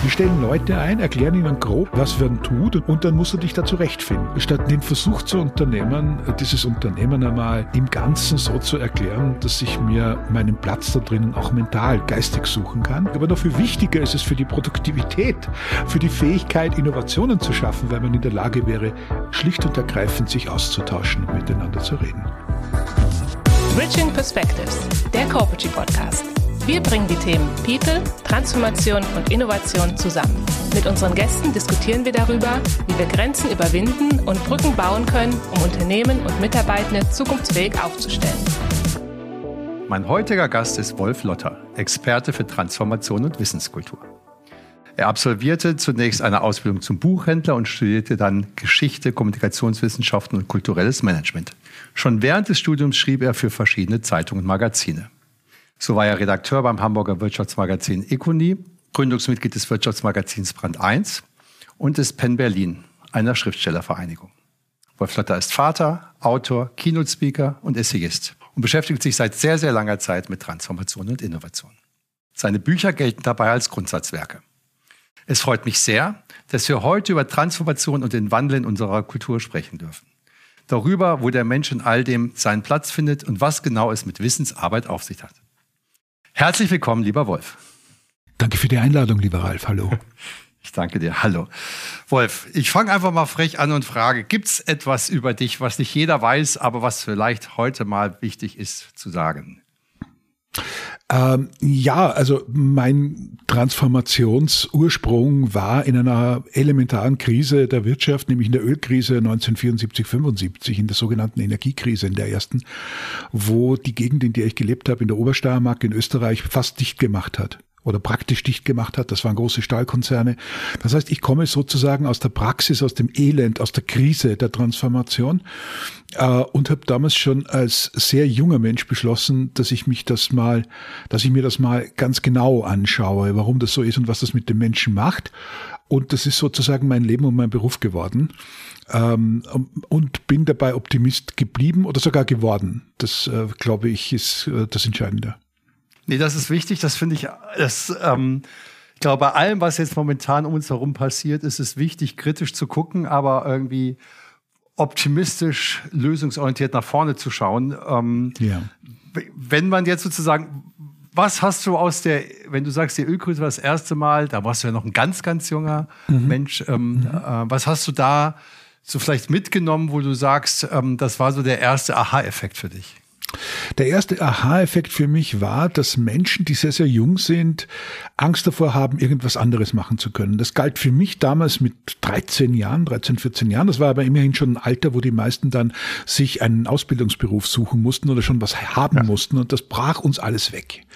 Wir stellen Leute ein, erklären ihnen grob, was werden tut und dann musst du dich da zurechtfinden. Statt den Versuch zu unternehmen, dieses Unternehmen einmal im Ganzen so zu erklären, dass ich mir meinen Platz da drinnen auch mental, geistig suchen kann. Aber noch viel wichtiger ist es für die Produktivität, für die Fähigkeit, Innovationen zu schaffen, weil man in der Lage wäre, schlicht und ergreifend sich auszutauschen und miteinander zu reden. Bridging Perspectives, der Corporate Podcast. Wir bringen die Themen People, Transformation und Innovation zusammen. Mit unseren Gästen diskutieren wir darüber, wie wir Grenzen überwinden und Brücken bauen können, um Unternehmen und Mitarbeitende zukunftsfähig aufzustellen. Mein heutiger Gast ist Wolf Lotter, Experte für Transformation und Wissenskultur. Er absolvierte zunächst eine Ausbildung zum Buchhändler und studierte dann Geschichte, Kommunikationswissenschaften und kulturelles Management. Schon während des Studiums schrieb er für verschiedene Zeitungen und Magazine. So war er Redakteur beim Hamburger Wirtschaftsmagazin Econi, Gründungsmitglied des Wirtschaftsmagazins Brand 1 und des Penn Berlin, einer Schriftstellervereinigung. Wolf Lotter ist Vater, Autor, Keynote-Speaker und Essayist und beschäftigt sich seit sehr, sehr langer Zeit mit Transformation und Innovation. Seine Bücher gelten dabei als Grundsatzwerke. Es freut mich sehr, dass wir heute über Transformation und den Wandel in unserer Kultur sprechen dürfen. Darüber, wo der Mensch in all dem seinen Platz findet und was genau es mit Wissensarbeit auf sich hat. Herzlich willkommen, lieber Wolf. Danke für die Einladung, lieber Ralf. Hallo. Ich danke dir. Hallo. Wolf, ich fange einfach mal frech an und frage, gibt es etwas über dich, was nicht jeder weiß, aber was vielleicht heute mal wichtig ist zu sagen? Ähm, ja, also mein Transformationsursprung war in einer elementaren Krise der Wirtschaft, nämlich in der Ölkrise 1974, 75, in der sogenannten Energiekrise, in der ersten, wo die Gegend, in der ich gelebt habe, in der Obersteiermark in Österreich, fast dicht gemacht hat oder praktisch dicht gemacht hat. Das waren große Stahlkonzerne. Das heißt, ich komme sozusagen aus der Praxis, aus dem Elend, aus der Krise der Transformation äh, und habe damals schon als sehr junger Mensch beschlossen, dass ich mich das mal, dass ich mir das mal ganz genau anschaue, warum das so ist und was das mit dem Menschen macht. Und das ist sozusagen mein Leben und mein Beruf geworden. Ähm, und bin dabei Optimist geblieben oder sogar geworden. Das, äh, glaube ich, ist äh, das Entscheidende. Nee, das ist wichtig. Das finde ich, das, ähm, ich glaube, bei allem, was jetzt momentan um uns herum passiert, ist es wichtig, kritisch zu gucken, aber irgendwie optimistisch, lösungsorientiert nach vorne zu schauen. Ähm, ja. Wenn man jetzt sozusagen, was hast du aus der, wenn du sagst, die Ölkrise war das erste Mal, da warst du ja noch ein ganz, ganz junger mhm. Mensch. Ähm, mhm. äh, was hast du da so vielleicht mitgenommen, wo du sagst, ähm, das war so der erste Aha-Effekt für dich? Der erste Aha-Effekt für mich war, dass Menschen, die sehr, sehr jung sind, Angst davor haben, irgendwas anderes machen zu können. Das galt für mich damals mit 13 Jahren, 13, 14 Jahren. Das war aber immerhin schon ein Alter, wo die meisten dann sich einen Ausbildungsberuf suchen mussten oder schon was haben ja. mussten und das brach uns alles weg.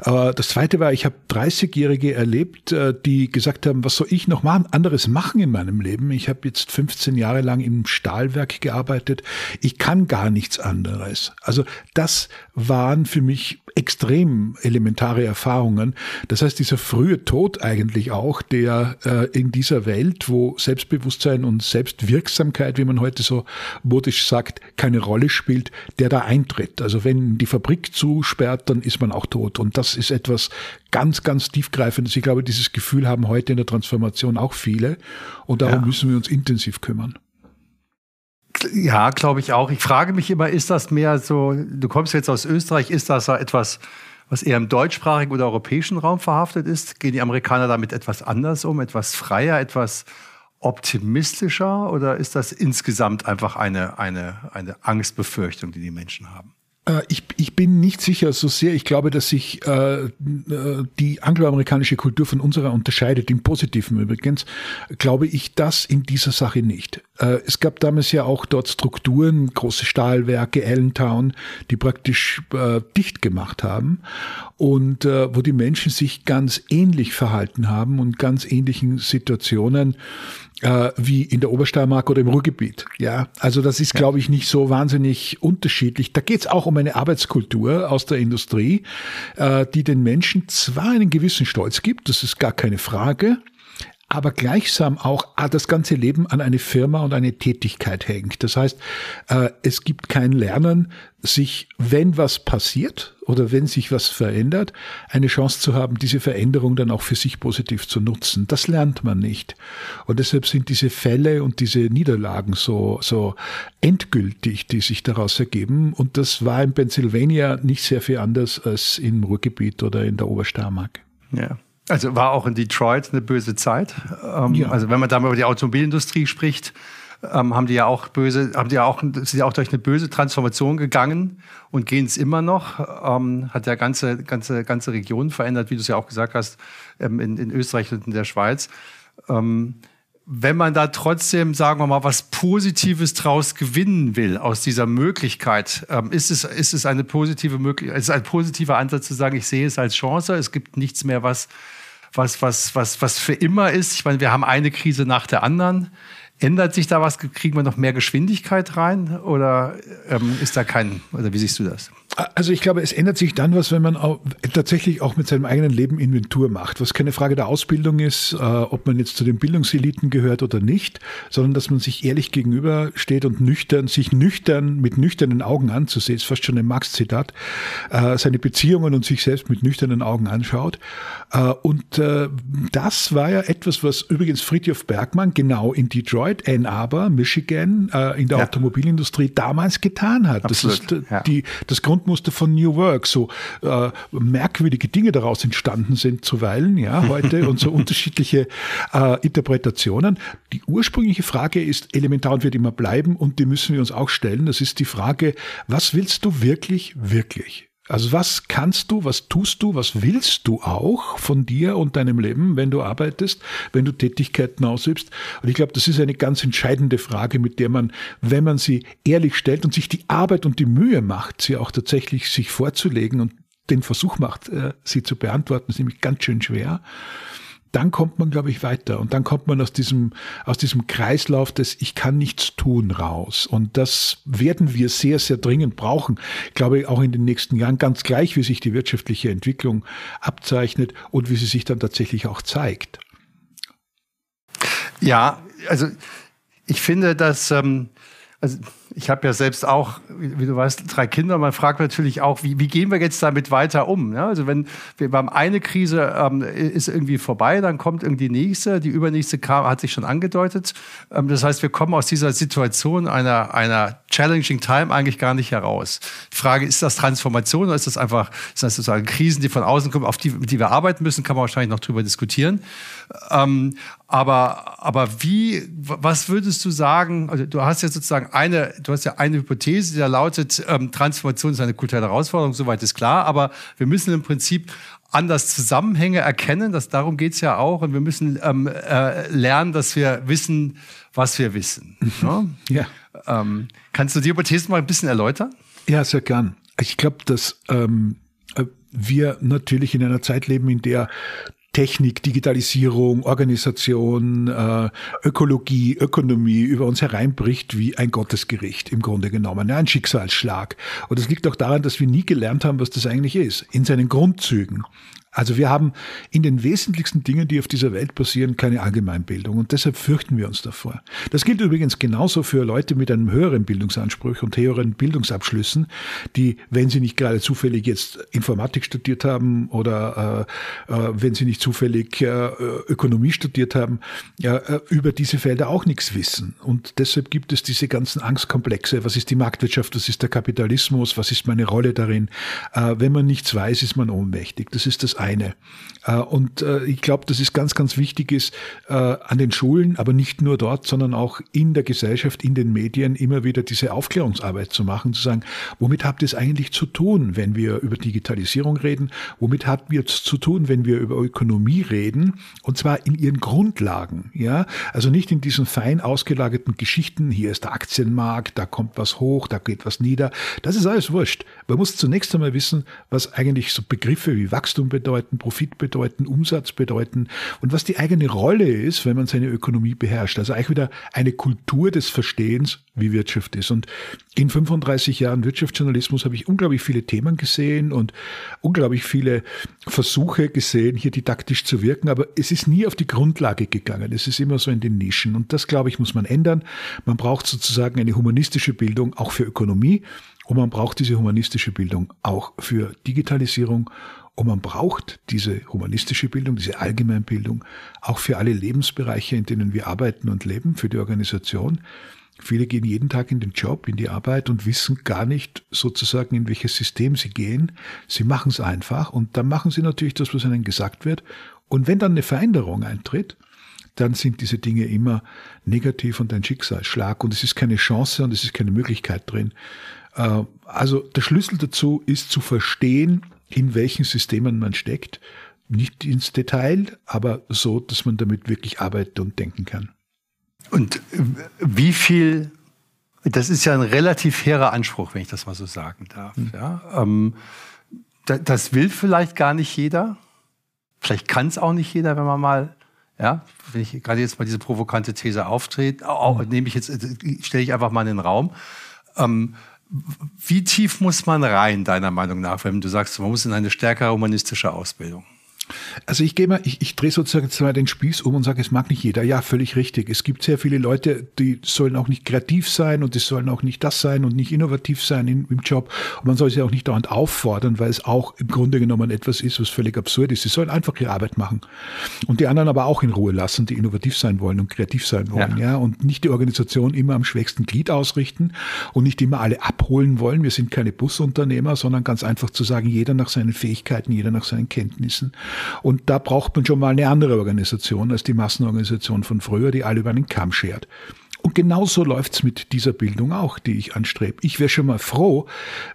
Das zweite war, ich habe 30-Jährige erlebt, äh, die gesagt haben, was soll ich noch machen, anderes machen in meinem Leben? Ich habe jetzt 15 Jahre lang im Stahlwerk gearbeitet. Ich kann gar nichts anderes. Also das waren für mich extrem elementare Erfahrungen. Das heißt, dieser frühe Tod eigentlich auch, der äh, in dieser Welt, wo Selbstbewusstsein und Selbstwirksamkeit, wie man heute so modisch sagt, keine Rolle spielt, der da eintritt. Also wenn die Fabrik zusperrt, dann ist man auch tot. Und das ist etwas ganz, ganz tiefgreifendes. Ich glaube, dieses Gefühl haben heute in der Transformation auch viele. Und darum ja. müssen wir uns intensiv kümmern. Ja, glaube ich auch. Ich frage mich immer, ist das mehr so, du kommst jetzt aus Österreich, ist das etwas, was eher im deutschsprachigen oder europäischen Raum verhaftet ist? Gehen die Amerikaner damit etwas anders um, etwas freier, etwas optimistischer oder ist das insgesamt einfach eine, eine, eine Angstbefürchtung, die die Menschen haben? Äh, ich, ich bin nicht sicher so sehr. Ich glaube, dass sich äh, die angloamerikanische Kultur von unserer unterscheidet. Im Positiven übrigens glaube ich das in dieser Sache nicht. Äh, es gab damals ja auch dort Strukturen, große Stahlwerke, Allentown, die praktisch äh, dicht gemacht haben und äh, wo die Menschen sich ganz ähnlich verhalten haben und ganz ähnlichen Situationen äh, wie in der Obersteiermark oder im Ruhrgebiet. Ja, also das ist, glaube ich, nicht so wahnsinnig unterschiedlich. Da geht es auch um eine Arbeitskultur aus der Industrie, äh, die den Menschen zwar einen gewissen Stolz gibt, das ist gar keine Frage, aber gleichsam auch ah, das ganze Leben an eine Firma und eine Tätigkeit hängt. Das heißt, äh, es gibt kein Lernen, sich, wenn was passiert oder wenn sich was verändert, eine Chance zu haben, diese Veränderung dann auch für sich positiv zu nutzen. Das lernt man nicht. Und deshalb sind diese Fälle und diese Niederlagen so, so endgültig, die sich daraus ergeben. Und das war in Pennsylvania nicht sehr viel anders als im Ruhrgebiet oder in der Obersteiermark. Ja. Also war auch in Detroit eine böse Zeit. Ähm, ja. Also wenn man da mal über die Automobilindustrie spricht, ähm, haben die ja auch böse, haben die ja auch, sind ja auch durch eine böse Transformation gegangen und gehen es immer noch. Ähm, hat ja ganze, ganze, ganze Regionen verändert, wie du es ja auch gesagt hast, ähm, in, in Österreich und in der Schweiz. Ähm, wenn man da trotzdem, sagen wir mal, was Positives draus gewinnen will aus dieser Möglichkeit, ähm, ist, es, ist es eine positive Möglichkeit, ist ein positiver Ansatz zu sagen, ich sehe es als Chance, es gibt nichts mehr, was was, was, was, was für immer ist. Ich meine, wir haben eine Krise nach der anderen. Ändert sich da was? Kriegen wir noch mehr Geschwindigkeit rein? Oder ähm, ist da kein, oder wie siehst du das? Also ich glaube, es ändert sich dann was, wenn man auch, tatsächlich auch mit seinem eigenen Leben Inventur macht, was keine Frage der Ausbildung ist, äh, ob man jetzt zu den Bildungseliten gehört oder nicht, sondern dass man sich ehrlich gegenübersteht und nüchtern, sich nüchtern mit nüchternen Augen anzusehen, ist fast schon ein Marx-Zitat, äh, seine Beziehungen und sich selbst mit nüchternen Augen anschaut. Äh, und das war ja etwas, was übrigens Friedhof Bergmann genau in Detroit, Ann Arbor, Michigan, in der ja. Automobilindustrie damals getan hat. Absolut. Das ist ja. die, das Grund Grundmuster von New Work, so äh, merkwürdige Dinge daraus entstanden sind zuweilen, ja, heute und so unterschiedliche äh, Interpretationen. Die ursprüngliche Frage ist elementar und wird immer bleiben und die müssen wir uns auch stellen. Das ist die Frage, was willst du wirklich, wirklich? Also was kannst du, was tust du, was willst du auch von dir und deinem Leben, wenn du arbeitest, wenn du Tätigkeiten ausübst? Und ich glaube, das ist eine ganz entscheidende Frage, mit der man, wenn man sie ehrlich stellt und sich die Arbeit und die Mühe macht, sie auch tatsächlich sich vorzulegen und den Versuch macht, äh, sie zu beantworten, ist nämlich ganz schön schwer dann kommt man, glaube ich, weiter. Und dann kommt man aus diesem, aus diesem Kreislauf des Ich kann nichts tun raus. Und das werden wir sehr, sehr dringend brauchen. glaube ich, auch in den nächsten Jahren, ganz gleich, wie sich die wirtschaftliche Entwicklung abzeichnet und wie sie sich dann tatsächlich auch zeigt. Ja, also ich finde, dass, ähm, also ich habe ja selbst auch, wie du weißt, drei Kinder. Man fragt natürlich auch, wie, wie gehen wir jetzt damit weiter um? Ja, also wenn wir haben eine Krise ähm, ist irgendwie vorbei, dann kommt irgendwie die nächste, die übernächste kam, hat sich schon angedeutet. Ähm, das heißt, wir kommen aus dieser Situation einer, einer challenging time eigentlich gar nicht heraus. Die Frage, ist das Transformation oder ist das einfach, ist das sozusagen Krisen, die von außen kommen, auf die, die wir arbeiten müssen, kann man wahrscheinlich noch drüber diskutieren. Ähm, aber, aber wie, was würdest du sagen, also du hast ja sozusagen eine, du hast ja eine Hypothese, die da lautet, ähm, Transformation ist eine kulturelle Herausforderung, soweit ist klar, aber wir müssen im Prinzip anders Zusammenhänge erkennen, das, darum geht's ja auch, und wir müssen ähm, äh, lernen, dass wir wissen, was wir wissen. Ne? ja. Ähm, kannst du die Hypothese mal ein bisschen erläutern? Ja, sehr gern. Ich glaube, dass ähm, äh, wir natürlich in einer Zeit leben, in der Technik, Digitalisierung, Organisation, äh, Ökologie, Ökonomie über uns hereinbricht wie ein Gottesgericht im Grunde genommen, ein Schicksalsschlag. Und das liegt auch daran, dass wir nie gelernt haben, was das eigentlich ist, in seinen Grundzügen. Also wir haben in den wesentlichsten Dingen, die auf dieser Welt passieren, keine Allgemeinbildung und deshalb fürchten wir uns davor. Das gilt übrigens genauso für Leute mit einem höheren Bildungsanspruch und höheren Bildungsabschlüssen, die, wenn sie nicht gerade zufällig jetzt Informatik studiert haben oder äh, äh, wenn sie nicht zufällig äh, Ökonomie studiert haben, äh, über diese Felder auch nichts wissen. Und deshalb gibt es diese ganzen Angstkomplexe. Was ist die Marktwirtschaft? Was ist der Kapitalismus? Was ist meine Rolle darin? Äh, wenn man nichts weiß, ist man ohnmächtig. Das ist das eine. Äh, und äh, ich glaube, dass es ganz, ganz wichtig ist, äh, an den Schulen, aber nicht nur dort, sondern auch in der Gesellschaft, in den Medien immer wieder diese Aufklärungsarbeit zu machen, zu sagen, womit habt ihr es eigentlich zu tun, wenn wir über Digitalisierung reden? Womit habt ihr es zu tun, wenn wir über Ökonomie reden? Und zwar in ihren Grundlagen, ja? Also nicht in diesen fein ausgelagerten Geschichten, hier ist der Aktienmarkt, da kommt was hoch, da geht was nieder. Das ist alles wurscht. Man muss zunächst einmal wissen, was eigentlich so Begriffe wie Wachstum bedeuten, bedeuten, Profit bedeuten, Umsatz bedeuten und was die eigene Rolle ist, wenn man seine Ökonomie beherrscht. Also eigentlich wieder eine Kultur des Verstehens, wie Wirtschaft ist. Und in 35 Jahren Wirtschaftsjournalismus habe ich unglaublich viele Themen gesehen und unglaublich viele Versuche gesehen, hier didaktisch zu wirken, aber es ist nie auf die Grundlage gegangen. Es ist immer so in den Nischen. Und das, glaube ich, muss man ändern. Man braucht sozusagen eine humanistische Bildung auch für Ökonomie und man braucht diese humanistische Bildung auch für Digitalisierung und man braucht diese humanistische Bildung, diese Allgemeinbildung auch für alle Lebensbereiche, in denen wir arbeiten und leben, für die Organisation. Viele gehen jeden Tag in den Job, in die Arbeit und wissen gar nicht sozusagen, in welches System sie gehen. Sie machen es einfach und dann machen sie natürlich das, was ihnen gesagt wird. Und wenn dann eine Veränderung eintritt, dann sind diese Dinge immer negativ und ein Schicksalsschlag und es ist keine Chance und es ist keine Möglichkeit drin. Äh, also der Schlüssel dazu ist zu verstehen, in welchen Systemen man steckt. Nicht ins Detail, aber so, dass man damit wirklich arbeiten und denken kann. Und wie viel, das ist ja ein relativ hehrer Anspruch, wenn ich das mal so sagen darf. Mhm. Ja, ähm, das will vielleicht gar nicht jeder. Vielleicht kann es auch nicht jeder, wenn man mal, ja, wenn ich gerade jetzt mal diese provokante These auftrete, mhm. nehme ich jetzt, stelle ich einfach mal in den Raum. Ähm, wie tief muss man rein, deiner Meinung nach, wenn du sagst, man muss in eine stärkere humanistische Ausbildung? Also ich gehe mal, ich, ich drehe sozusagen mal den Spieß um und sage, es mag nicht jeder. Ja, völlig richtig. Es gibt sehr viele Leute, die sollen auch nicht kreativ sein und die sollen auch nicht das sein und nicht innovativ sein in, im Job. Und man soll sie auch nicht dauernd auffordern, weil es auch im Grunde genommen etwas ist, was völlig absurd ist. Sie sollen einfach ihre Arbeit machen. Und die anderen aber auch in Ruhe lassen, die innovativ sein wollen und kreativ sein wollen. Ja. ja und nicht die Organisation immer am schwächsten Glied ausrichten und nicht immer alle abholen wollen. Wir sind keine Busunternehmer, sondern ganz einfach zu sagen, jeder nach seinen Fähigkeiten, jeder nach seinen Kenntnissen. Und da braucht man schon mal eine andere Organisation als die Massenorganisation von früher, die alle über einen Kamm schert. Und genauso läuft's mit dieser Bildung auch, die ich anstrebe. Ich wäre schon mal froh,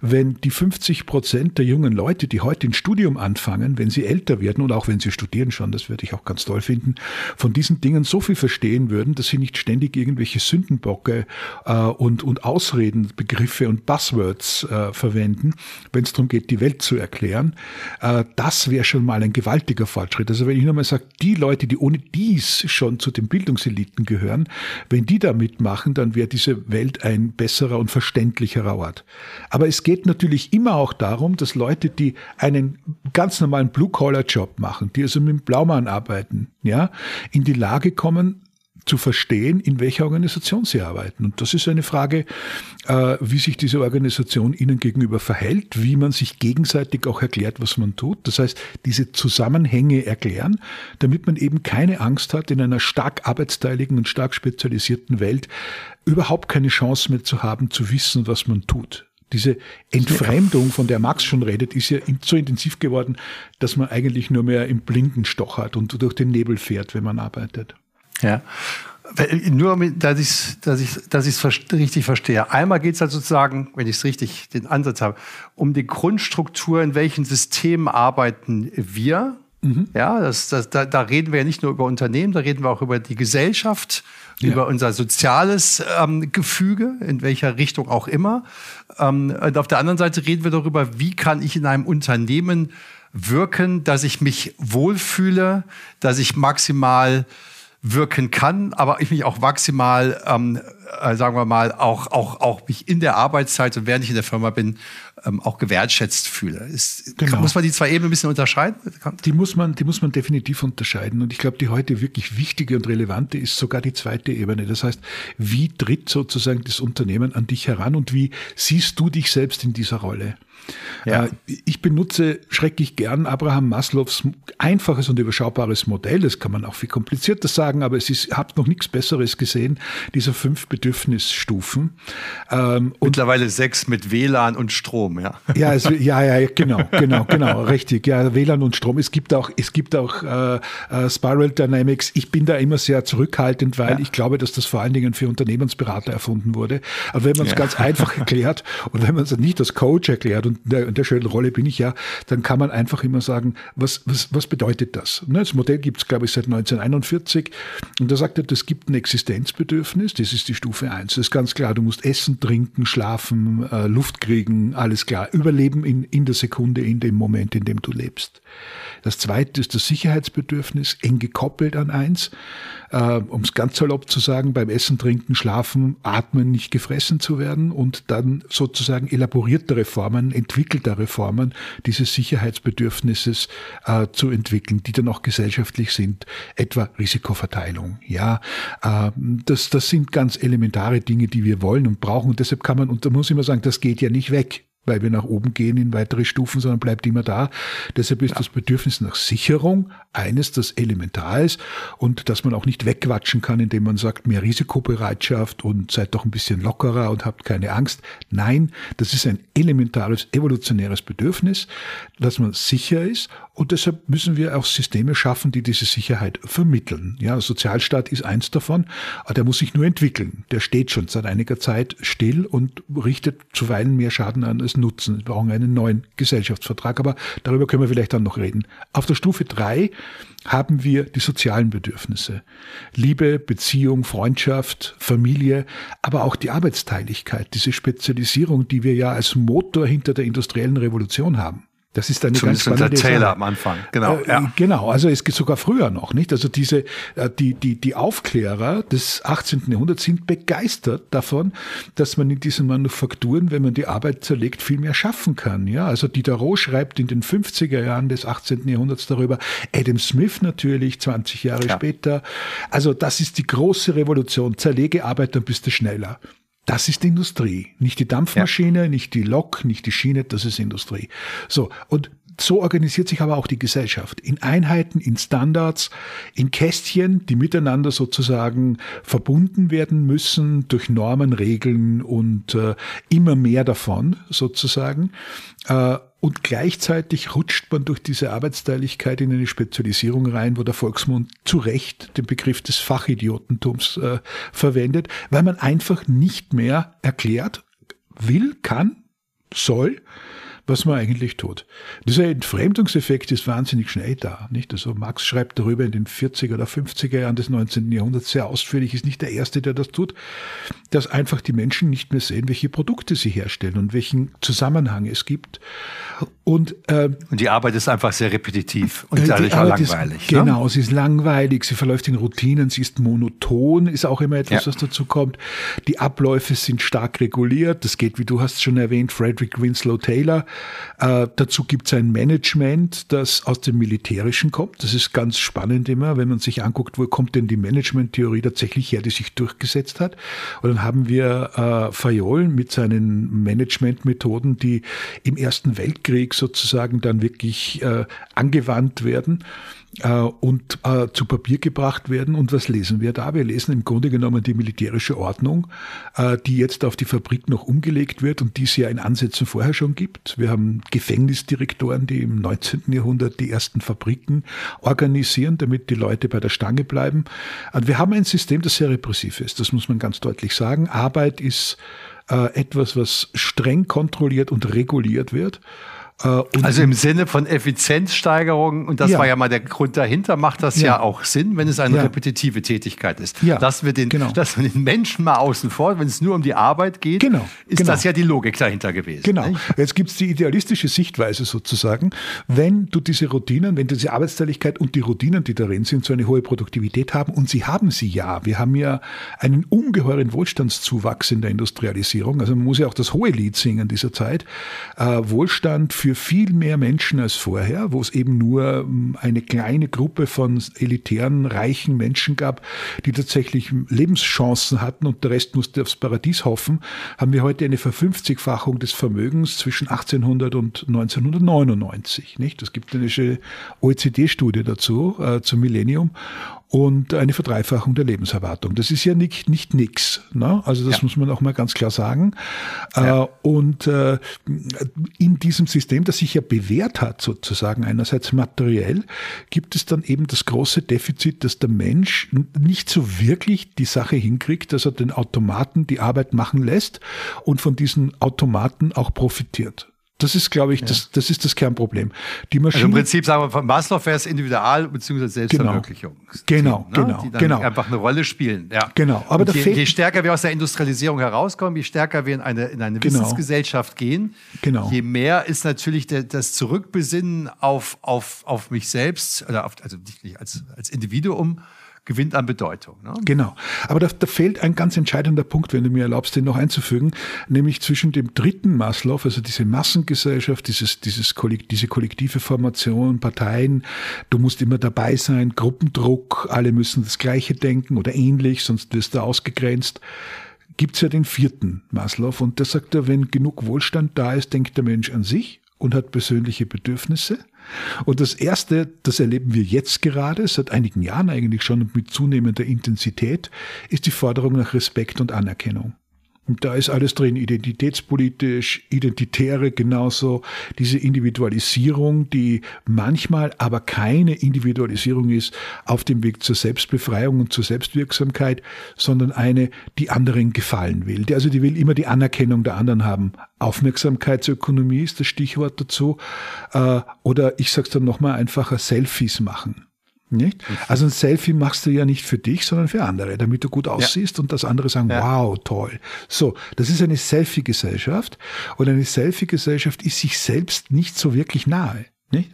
wenn die 50 Prozent der jungen Leute, die heute ein Studium anfangen, wenn sie älter werden und auch wenn sie studieren schon, das würde ich auch ganz toll finden, von diesen Dingen so viel verstehen würden, dass sie nicht ständig irgendwelche Sündenbocke äh, und, und Ausreden, Begriffe und Buzzwords äh, verwenden, wenn es darum geht, die Welt zu erklären. Äh, das wäre schon mal ein gewaltiger Fortschritt. Also wenn ich nur mal sage, die Leute, die ohne dies schon zu den Bildungseliten gehören, wenn die da mitmachen, dann wäre diese Welt ein besserer und verständlicherer Ort. Aber es geht natürlich immer auch darum, dass Leute, die einen ganz normalen Blue-Collar-Job machen, die also mit dem Blaumann arbeiten, ja, in die Lage kommen, zu verstehen, in welcher Organisation sie arbeiten. Und das ist eine Frage, äh, wie sich diese Organisation ihnen gegenüber verhält, wie man sich gegenseitig auch erklärt, was man tut. Das heißt, diese Zusammenhänge erklären, damit man eben keine Angst hat, in einer stark arbeitsteiligen und stark spezialisierten Welt überhaupt keine Chance mehr zu haben, zu wissen, was man tut. Diese Entfremdung, von der Max schon redet, ist ja so intensiv geworden, dass man eigentlich nur mehr im Blinden stochert und durch den Nebel fährt, wenn man arbeitet. Ja. Nur, dass ich es dass ich, dass ich's richtig verstehe. Einmal geht es halt sozusagen, wenn ich es richtig den Ansatz habe, um die Grundstruktur, in welchen Systemen arbeiten wir. Mhm. Ja, das, das, da, da reden wir ja nicht nur über Unternehmen, da reden wir auch über die Gesellschaft, ja. über unser soziales ähm, Gefüge, in welcher Richtung auch immer. Ähm, und auf der anderen Seite reden wir darüber, wie kann ich in einem Unternehmen wirken, dass ich mich wohlfühle, dass ich maximal wirken kann, aber ich mich auch maximal, ähm, äh, sagen wir mal, auch, auch, auch mich in der Arbeitszeit und während ich in der Firma bin, ähm, auch gewertschätzt fühle. Ist, genau. Muss man die zwei Ebenen ein bisschen unterscheiden? Die muss man, die muss man definitiv unterscheiden. Und ich glaube, die heute wirklich wichtige und relevante ist sogar die zweite Ebene. Das heißt, wie tritt sozusagen das Unternehmen an dich heran und wie siehst du dich selbst in dieser Rolle? Ja. Äh, ich benutze schrecklich gern Abraham Maslows einfaches und überschaubares Modell. Das kann man auch viel komplizierter sagen, aber es ist, habt noch nichts Besseres gesehen, dieser fünf Bedürfnisstufen. Ähm, Mittlerweile sechs mit WLAN und Strom, ja. Ja, also, ja, ja, genau, genau, genau, richtig. Ja, WLAN und Strom. Es gibt auch, es gibt auch äh, äh, Spiral Dynamics. Ich bin da immer sehr zurückhaltend, weil ja. ich glaube, dass das vor allen Dingen für Unternehmensberater erfunden wurde. Aber wenn man es ja. ganz einfach erklärt und wenn man es nicht als Coach erklärt, und in der, in der schönen Rolle bin ich ja, dann kann man einfach immer sagen, was, was, was bedeutet das? Ne, das Modell gibt es, glaube ich, seit 1941. Und da sagt er, es gibt ein Existenzbedürfnis, das ist die Stufe 1. Das ist ganz klar, du musst essen, trinken, schlafen, äh, Luft kriegen, alles klar. Überleben in, in der Sekunde, in dem Moment, in dem du lebst. Das zweite ist das Sicherheitsbedürfnis, eng gekoppelt an eins. Äh, um es ganz salopp zu sagen, beim Essen, Trinken, Schlafen, Atmen nicht gefressen zu werden und dann sozusagen elaboriertere Formen, entwickeltere Formen dieses Sicherheitsbedürfnisses äh, zu entwickeln, die dann auch gesellschaftlich sind, etwa Risikoverteilung. Ja, äh, das, das sind ganz elementare Dinge, die wir wollen und brauchen und deshalb kann man, und da muss ich mal sagen, das geht ja nicht weg weil wir nach oben gehen in weitere Stufen, sondern bleibt immer da. Deshalb ist ja. das Bedürfnis nach Sicherung eines, das elementar ist und dass man auch nicht wegquatschen kann, indem man sagt, mehr Risikobereitschaft und seid doch ein bisschen lockerer und habt keine Angst. Nein, das ist ein elementares evolutionäres Bedürfnis, dass man sicher ist und deshalb müssen wir auch Systeme schaffen, die diese Sicherheit vermitteln. Ja, Sozialstaat ist eins davon, aber der muss sich nur entwickeln. Der steht schon seit einiger Zeit still und richtet zuweilen mehr Schaden an als Nutzen. Wir brauchen einen neuen Gesellschaftsvertrag, aber darüber können wir vielleicht dann noch reden. Auf der Stufe drei haben wir die sozialen Bedürfnisse. Liebe, Beziehung, Freundschaft, Familie, aber auch die Arbeitsteiligkeit, diese Spezialisierung, die wir ja als Motor hinter der industriellen Revolution haben. Das ist eine Zumindest ganz spannende der Taylor Sache. am Anfang, genau. Äh, ja. Genau, also es geht sogar früher noch, nicht? Also diese, äh, die, die, die Aufklärer des 18. Jahrhunderts sind begeistert davon, dass man in diesen Manufakturen, wenn man die Arbeit zerlegt, viel mehr schaffen kann, ja? Also Diderot schreibt in den 50er Jahren des 18. Jahrhunderts darüber, Adam Smith natürlich, 20 Jahre ja. später. Also das ist die große Revolution. Zerlege Arbeit, dann bist du schneller. Das ist Industrie. Nicht die Dampfmaschine, ja. nicht die Lok, nicht die Schiene, das ist Industrie. So. Und so organisiert sich aber auch die Gesellschaft. In Einheiten, in Standards, in Kästchen, die miteinander sozusagen verbunden werden müssen durch Normen, Regeln und äh, immer mehr davon sozusagen. Äh, und gleichzeitig rutscht man durch diese Arbeitsteiligkeit in eine Spezialisierung rein, wo der Volksmund zu Recht den Begriff des Fachidiotentums äh, verwendet, weil man einfach nicht mehr erklärt, will, kann, soll, was man eigentlich tut. Dieser Entfremdungseffekt ist wahnsinnig schnell da. Nicht? Also Marx schreibt darüber in den 40er oder 50er Jahren des 19. Jahrhunderts sehr ausführlich, ist nicht der Erste, der das tut, dass einfach die Menschen nicht mehr sehen, welche Produkte sie herstellen und welchen Zusammenhang es gibt. Und, äh, und die Arbeit ist einfach sehr repetitiv und dadurch auch langweilig. Ist, ne? Genau, sie ist langweilig, sie verläuft in Routinen, sie ist monoton, ist auch immer etwas, ja. was dazu kommt. Die Abläufe sind stark reguliert. Das geht, wie du hast schon erwähnt, Frederick Winslow Taylor äh, dazu gibt es ein Management, das aus dem Militärischen kommt. Das ist ganz spannend immer, wenn man sich anguckt, wo kommt denn die Management-Theorie tatsächlich her, die sich durchgesetzt hat. Und dann haben wir äh, Fayol mit seinen Management-Methoden, die im Ersten Weltkrieg sozusagen dann wirklich äh, angewandt werden und äh, zu Papier gebracht werden. Und was lesen wir da? Wir lesen im Grunde genommen die militärische Ordnung, äh, die jetzt auf die Fabrik noch umgelegt wird und die es ja in Ansätzen vorher schon gibt. Wir haben Gefängnisdirektoren, die im 19. Jahrhundert die ersten Fabriken organisieren, damit die Leute bei der Stange bleiben. Und wir haben ein System, das sehr repressiv ist. Das muss man ganz deutlich sagen. Arbeit ist äh, etwas, was streng kontrolliert und reguliert wird. Äh, also im Sinne von Effizienzsteigerung, und das ja. war ja mal der Grund dahinter, macht das ja, ja auch Sinn, wenn es eine ja. repetitive Tätigkeit ist. Ja. Dass, wir den, genau. dass wir den Menschen mal außen vor, wenn es nur um die Arbeit geht, genau. ist genau. das ja die Logik dahinter gewesen. Genau. Nicht? Jetzt gibt es die idealistische Sichtweise sozusagen, wenn du diese Routinen, wenn du diese Arbeitsteiligkeit und die Routinen, die darin sind, so eine hohe Produktivität haben, und sie haben sie ja. Wir haben ja einen ungeheuren Wohlstandszuwachs in der Industrialisierung. Also man muss ja auch das hohe Lied singen dieser Zeit. Äh, Wohlstand für viel mehr Menschen als vorher, wo es eben nur ähm, eine kleine Gruppe von elitären, reichen Menschen gab, die tatsächlich Lebenschancen hatten und der Rest musste aufs Paradies hoffen, haben wir heute eine Verfünfzigfachung des Vermögens zwischen 1800 und 1999. Nicht? Es gibt eine OECD-Studie dazu, äh, zum Millennium und eine Verdreifachung der Lebenserwartung. Das ist ja nicht, nicht nix. Ne? Also das ja. muss man auch mal ganz klar sagen. Ja. Äh, und äh, in diesem System, das sich ja bewährt hat, sozusagen einerseits materiell, gibt es dann eben das große Defizit, dass der Mensch nicht so wirklich die Sache hinkriegt, dass er den Automaten die Arbeit machen lässt und von diesen Automaten auch profitiert. Das ist, glaube ich, ja. das, das ist das Kernproblem. Die Maschine, also im Prinzip sagen wir, von Maslow wäre es Individual- bzw. Selbstverwirklichung. Genau, genau, ne? genau, genau. einfach eine Rolle spielen. Ja. Genau. Aber je, je, stärker wir aus der Industrialisierung herauskommen, je stärker wir in eine, in eine genau. Wissensgesellschaft gehen, genau. je mehr ist natürlich der, das Zurückbesinnen auf, auf, auf mich selbst, oder auf, also nicht als, als Individuum, gewinnt an Bedeutung. Ne? Genau. Aber da, da fehlt ein ganz entscheidender Punkt, wenn du mir erlaubst, den noch einzufügen, nämlich zwischen dem dritten Maslow, also diese Massengesellschaft, dieses, dieses diese kollektive Formation, Parteien, du musst immer dabei sein, Gruppendruck, alle müssen das Gleiche denken oder ähnlich, sonst wirst du ausgegrenzt gibt's ja den vierten Maslow und der sagt er, wenn genug Wohlstand da ist, denkt der Mensch an sich und hat persönliche Bedürfnisse. Und das Erste, das erleben wir jetzt gerade, seit einigen Jahren eigentlich schon mit zunehmender Intensität, ist die Forderung nach Respekt und Anerkennung. Und da ist alles drin, identitätspolitisch, identitäre genauso, diese Individualisierung, die manchmal aber keine Individualisierung ist auf dem Weg zur Selbstbefreiung und zur Selbstwirksamkeit, sondern eine, die anderen gefallen will. Also die will immer die Anerkennung der anderen haben. Aufmerksamkeitsökonomie ist das Stichwort dazu. Äh, oder ich sage es dann nochmal einfacher, Selfies machen. Nicht? Also ein Selfie machst du ja nicht für dich, sondern für andere, damit du gut aussiehst ja. und das andere sagen, ja. wow, toll. So, das ist eine Selfie-Gesellschaft und eine Selfie-Gesellschaft ist sich selbst nicht so wirklich nahe.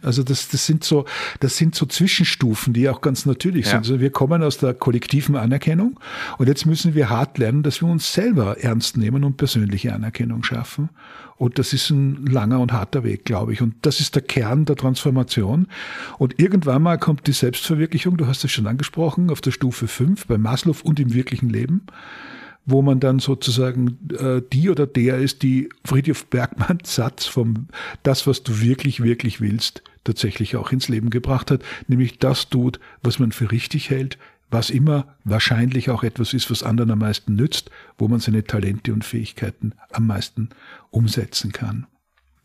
Also das, das sind so, das sind so Zwischenstufen, die auch ganz natürlich ja. sind. Also wir kommen aus der kollektiven Anerkennung und jetzt müssen wir hart lernen, dass wir uns selber ernst nehmen und persönliche Anerkennung schaffen. Und das ist ein langer und harter Weg, glaube ich. Und das ist der Kern der Transformation. Und irgendwann mal kommt die Selbstverwirklichung, du hast es schon angesprochen, auf der Stufe 5 bei Maslow und im wirklichen Leben wo man dann sozusagen äh, die oder der ist, die Friedrich Bergmann Satz vom das, was du wirklich, wirklich willst, tatsächlich auch ins Leben gebracht hat, nämlich das tut, was man für richtig hält, was immer wahrscheinlich auch etwas ist, was anderen am meisten nützt, wo man seine Talente und Fähigkeiten am meisten umsetzen kann.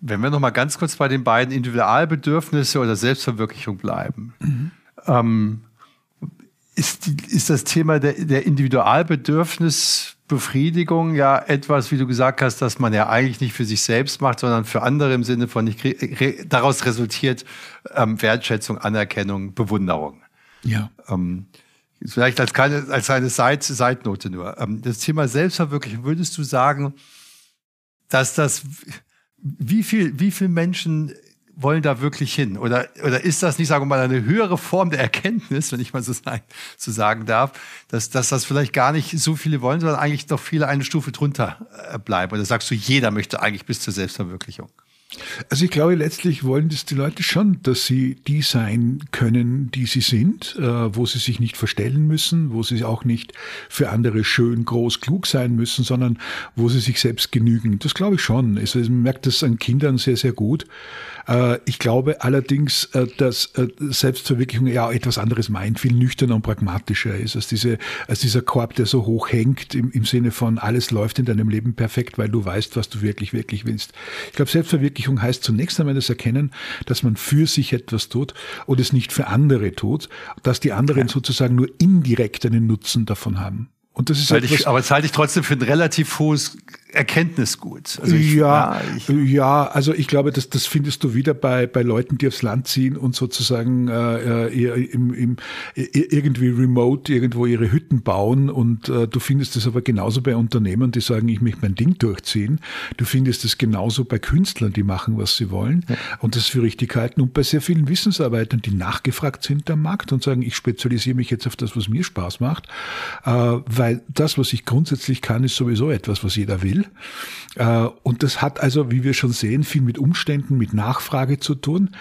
Wenn wir noch mal ganz kurz bei den beiden Individualbedürfnisse oder Selbstverwirklichung bleiben. Mhm. Ähm, ist, die, ist das Thema der, der Individualbedürfnisbefriedigung ja etwas, wie du gesagt hast, dass man ja eigentlich nicht für sich selbst macht, sondern für andere im Sinne von nicht re, daraus resultiert ähm, Wertschätzung, Anerkennung, Bewunderung. Ja. Ähm, vielleicht als, keine, als eine Seit, Seitnote nur. Ähm, das Thema Selbstverwirklichung, würdest du sagen, dass das, wie viel, wie viel Menschen wollen da wirklich hin? Oder, oder ist das nicht, sagen wir mal, eine höhere Form der Erkenntnis, wenn ich mal so, sagen, so sagen darf, dass, dass das vielleicht gar nicht so viele wollen, sondern eigentlich doch viele eine Stufe drunter äh, bleiben? Oder sagst du, jeder möchte eigentlich bis zur Selbstverwirklichung? Also ich glaube, letztlich wollen das die Leute schon, dass sie die sein können, die sie sind, äh, wo sie sich nicht verstellen müssen, wo sie auch nicht für andere schön, groß, klug sein müssen, sondern wo sie sich selbst genügen. Das glaube ich schon. Also man merkt das an Kindern sehr, sehr gut. Äh, ich glaube allerdings, äh, dass Selbstverwirklichung ja etwas anderes meint, viel nüchterner und pragmatischer ist, als, diese, als dieser Korb, der so hoch hängt, im, im Sinne von alles läuft in deinem Leben perfekt, weil du weißt, was du wirklich, wirklich willst. Ich glaube, Selbstverwirklichung heißt zunächst einmal das Erkennen, dass man für sich etwas tut und es nicht für andere tut, dass die anderen ja. sozusagen nur indirekt einen Nutzen davon haben. Und das ist etwas, ich, aber das halte ich trotzdem für ein relativ hohes Erkenntnisgut. Also ich, ja, ja, ja, also ich glaube, das, das findest du wieder bei, bei Leuten, die aufs Land ziehen und sozusagen äh, äh im, im, irgendwie remote irgendwo ihre Hütten bauen und äh, du findest es aber genauso bei Unternehmen, die sagen, ich möchte mein Ding durchziehen. Du findest es genauso bei Künstlern, die machen, was sie wollen ja. und das für richtig halten und bei sehr vielen Wissensarbeitern, die nachgefragt sind am Markt und sagen, ich spezialisiere mich jetzt auf das, was mir Spaß macht, äh, weil das, was ich grundsätzlich kann, ist sowieso etwas, was jeder will. Äh, und das hat also, wie wir schon sehen, viel mit Umständen, mit Nachfrage zu tun.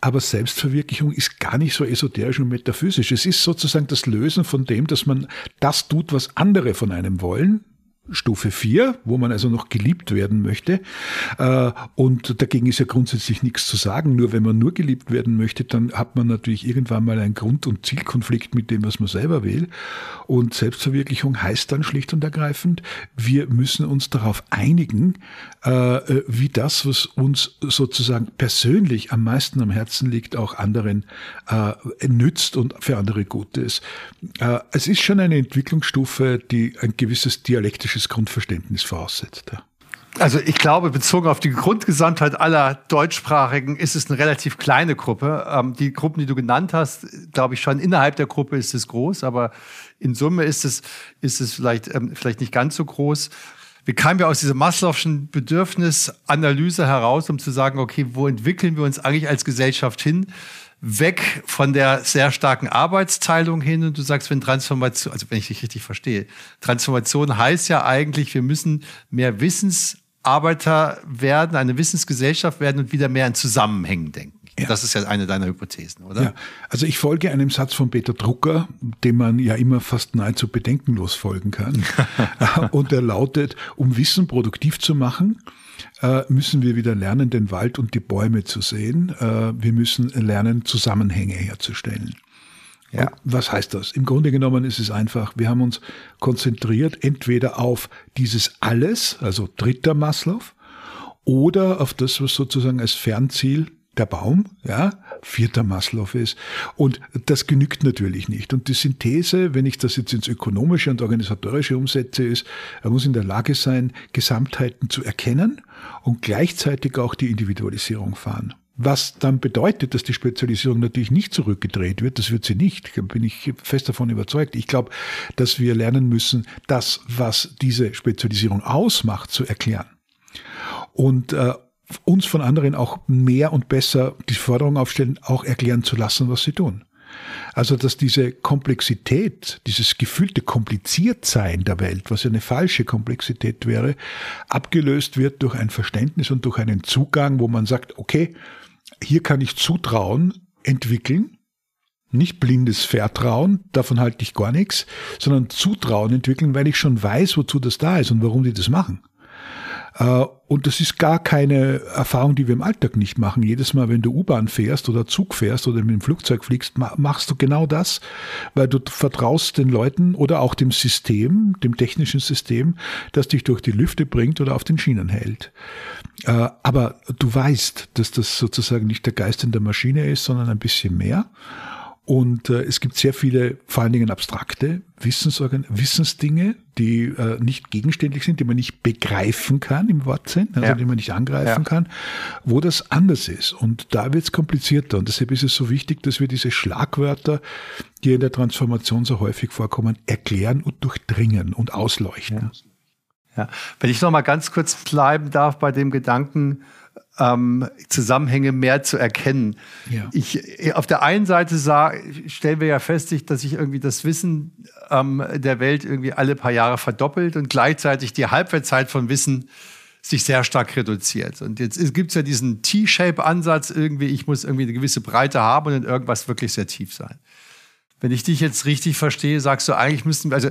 Aber Selbstverwirklichung ist gar nicht so esoterisch und metaphysisch. Es ist sozusagen das Lösen von dem, dass man das tut, was andere von einem wollen, Stufe 4, wo man also noch geliebt werden möchte. Äh, und dagegen ist ja grundsätzlich nichts zu sagen. Nur wenn man nur geliebt werden möchte, dann hat man natürlich irgendwann mal einen Grund- und Zielkonflikt mit dem, was man selber will. Und Selbstverwirklichung heißt dann schlicht und ergreifend, wir müssen uns darauf einigen, äh, wie das, was uns sozusagen persönlich am meisten am Herzen liegt, auch anderen äh, nützt und für andere gut ist. Es ist schon eine Entwicklungsstufe, die ein gewisses dialektisches politisches Grundverständnis voraussetzt. Also ich glaube, bezogen auf die Grundgesamtheit aller Deutschsprachigen ist es eine relativ kleine Gruppe. Ähm, die Gruppen, die du genannt hast, glaube ich schon, innerhalb der Gruppe ist es groß, aber in Summe ist es, ist es vielleicht, ähm, vielleicht nicht ganz so groß. Wie kamen wir aus dieser Maslow'schen Bedürfnisanalyse heraus, um zu sagen, okay, wo entwickeln wir uns eigentlich als Gesellschaft hin? Weg von der sehr starken Arbeitsteilung hin und du sagst, wenn Transformation, also wenn ich dich richtig verstehe, Transformation heißt ja eigentlich, wir müssen mehr Wissensarbeiter werden, eine Wissensgesellschaft werden und wieder mehr in Zusammenhängen denken. Ja. Das ist ja eine deiner Hypothesen, oder? Ja, also ich folge einem Satz von Peter Drucker, dem man ja immer fast nahezu bedenkenlos folgen kann. und er lautet, um Wissen produktiv zu machen, müssen wir wieder lernen, den Wald und die Bäume zu sehen. Äh, wir müssen lernen, Zusammenhänge herzustellen. Ja. was heißt das? Im Grunde genommen ist es einfach, wir haben uns konzentriert entweder auf dieses Alles, also dritter Maslow, oder auf das, was sozusagen als Fernziel der Baum, ja, vierter Maslow ist. Und das genügt natürlich nicht. Und die Synthese, wenn ich das jetzt ins Ökonomische und Organisatorische umsetze, ist, er muss in der Lage sein, Gesamtheiten zu erkennen und gleichzeitig auch die Individualisierung fahren. Was dann bedeutet, dass die Spezialisierung natürlich nicht zurückgedreht wird, das wird sie nicht, da bin ich fest davon überzeugt. Ich glaube, dass wir lernen müssen, das, was diese Spezialisierung ausmacht, zu erklären. Und äh, uns von anderen auch mehr und besser die Forderung aufstellen, auch erklären zu lassen, was sie tun. Also, dass diese Komplexität, dieses gefühlte Kompliziertsein der Welt, was ja eine falsche Komplexität wäre, abgelöst wird durch ein Verständnis und durch einen Zugang, wo man sagt, okay, hier kann ich Zutrauen entwickeln, nicht blindes Vertrauen, davon halte ich gar nichts, sondern Zutrauen entwickeln, weil ich schon weiß, wozu das da ist und warum die das machen. Äh, und das ist gar keine Erfahrung, die wir im Alltag nicht machen. Jedes Mal, wenn du U-Bahn fährst oder Zug fährst oder mit dem Flugzeug fliegst, machst du genau das, weil du vertraust den Leuten oder auch dem System, dem technischen System, das dich durch die Lüfte bringt oder auf den Schienen hält. Äh, aber du weißt, dass das sozusagen nicht der Geist in der Maschine ist, sondern ein bisschen mehr. Und äh, es gibt sehr viele, vor allen Dingen abstrakte Wissensorgan Wissensdinge, die äh, nicht gegenständlich sind, die man nicht begreifen kann im Wortsinn, also ja. die man nicht angreifen ja. kann, wo das anders ist. Und da wird es komplizierter. Und deshalb ist es so wichtig, dass wir diese Schlagwörter, die in der Transformation so häufig vorkommen, erklären und durchdringen und ausleuchten. Ja. ja. Wenn ich noch mal ganz kurz bleiben darf bei dem Gedanken, ähm, Zusammenhänge mehr zu erkennen. Ja. Ich, auf der einen Seite sah, stellen wir ja fest, dass sich irgendwie das Wissen ähm, der Welt irgendwie alle paar Jahre verdoppelt und gleichzeitig die Halbwertszeit von Wissen sich sehr stark reduziert. Und jetzt gibt es ja diesen T-Shape-Ansatz irgendwie, ich muss irgendwie eine gewisse Breite haben und in irgendwas wirklich sehr tief sein. Wenn ich dich jetzt richtig verstehe, sagst du, eigentlich müssten wir, also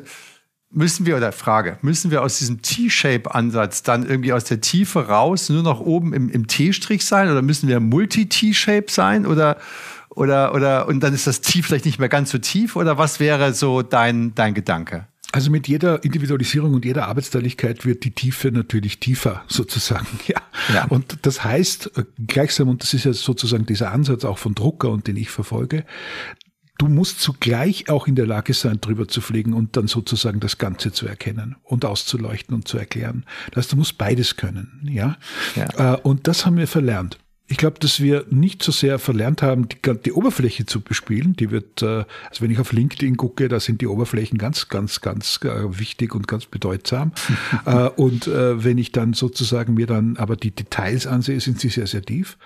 müssen wir, oder Frage, müssen wir aus diesem T-Shape-Ansatz dann irgendwie aus der Tiefe raus nur noch oben im, im T-Strich sein oder müssen wir Multi-T-Shape sein oder, oder, oder, und dann ist das T vielleicht nicht mehr ganz so tief oder was wäre so dein, dein Gedanke? Also mit jeder Individualisierung und jeder Arbeitsteiligkeit wird die Tiefe natürlich tiefer sozusagen. Ja. ja. Und das heißt äh, gleichsam, und das ist ja sozusagen dieser Ansatz auch von Drucker und den ich verfolge, du musst zugleich auch in der Lage sein, drüber zu fliegen und dann sozusagen das Ganze zu erkennen und auszuleuchten und zu erklären. Das heißt, du musst beides können, ja. ja. Äh, und das haben wir verlernt. Ich glaube, dass wir nicht so sehr verlernt haben, die, die, Oberfläche zu bespielen. Die wird, äh, also wenn ich auf LinkedIn gucke, da sind die Oberflächen ganz, ganz, ganz äh, wichtig und ganz bedeutsam. und wenn ich dann sozusagen mir dann aber die Details ansehe, sind sie sehr, sehr tief.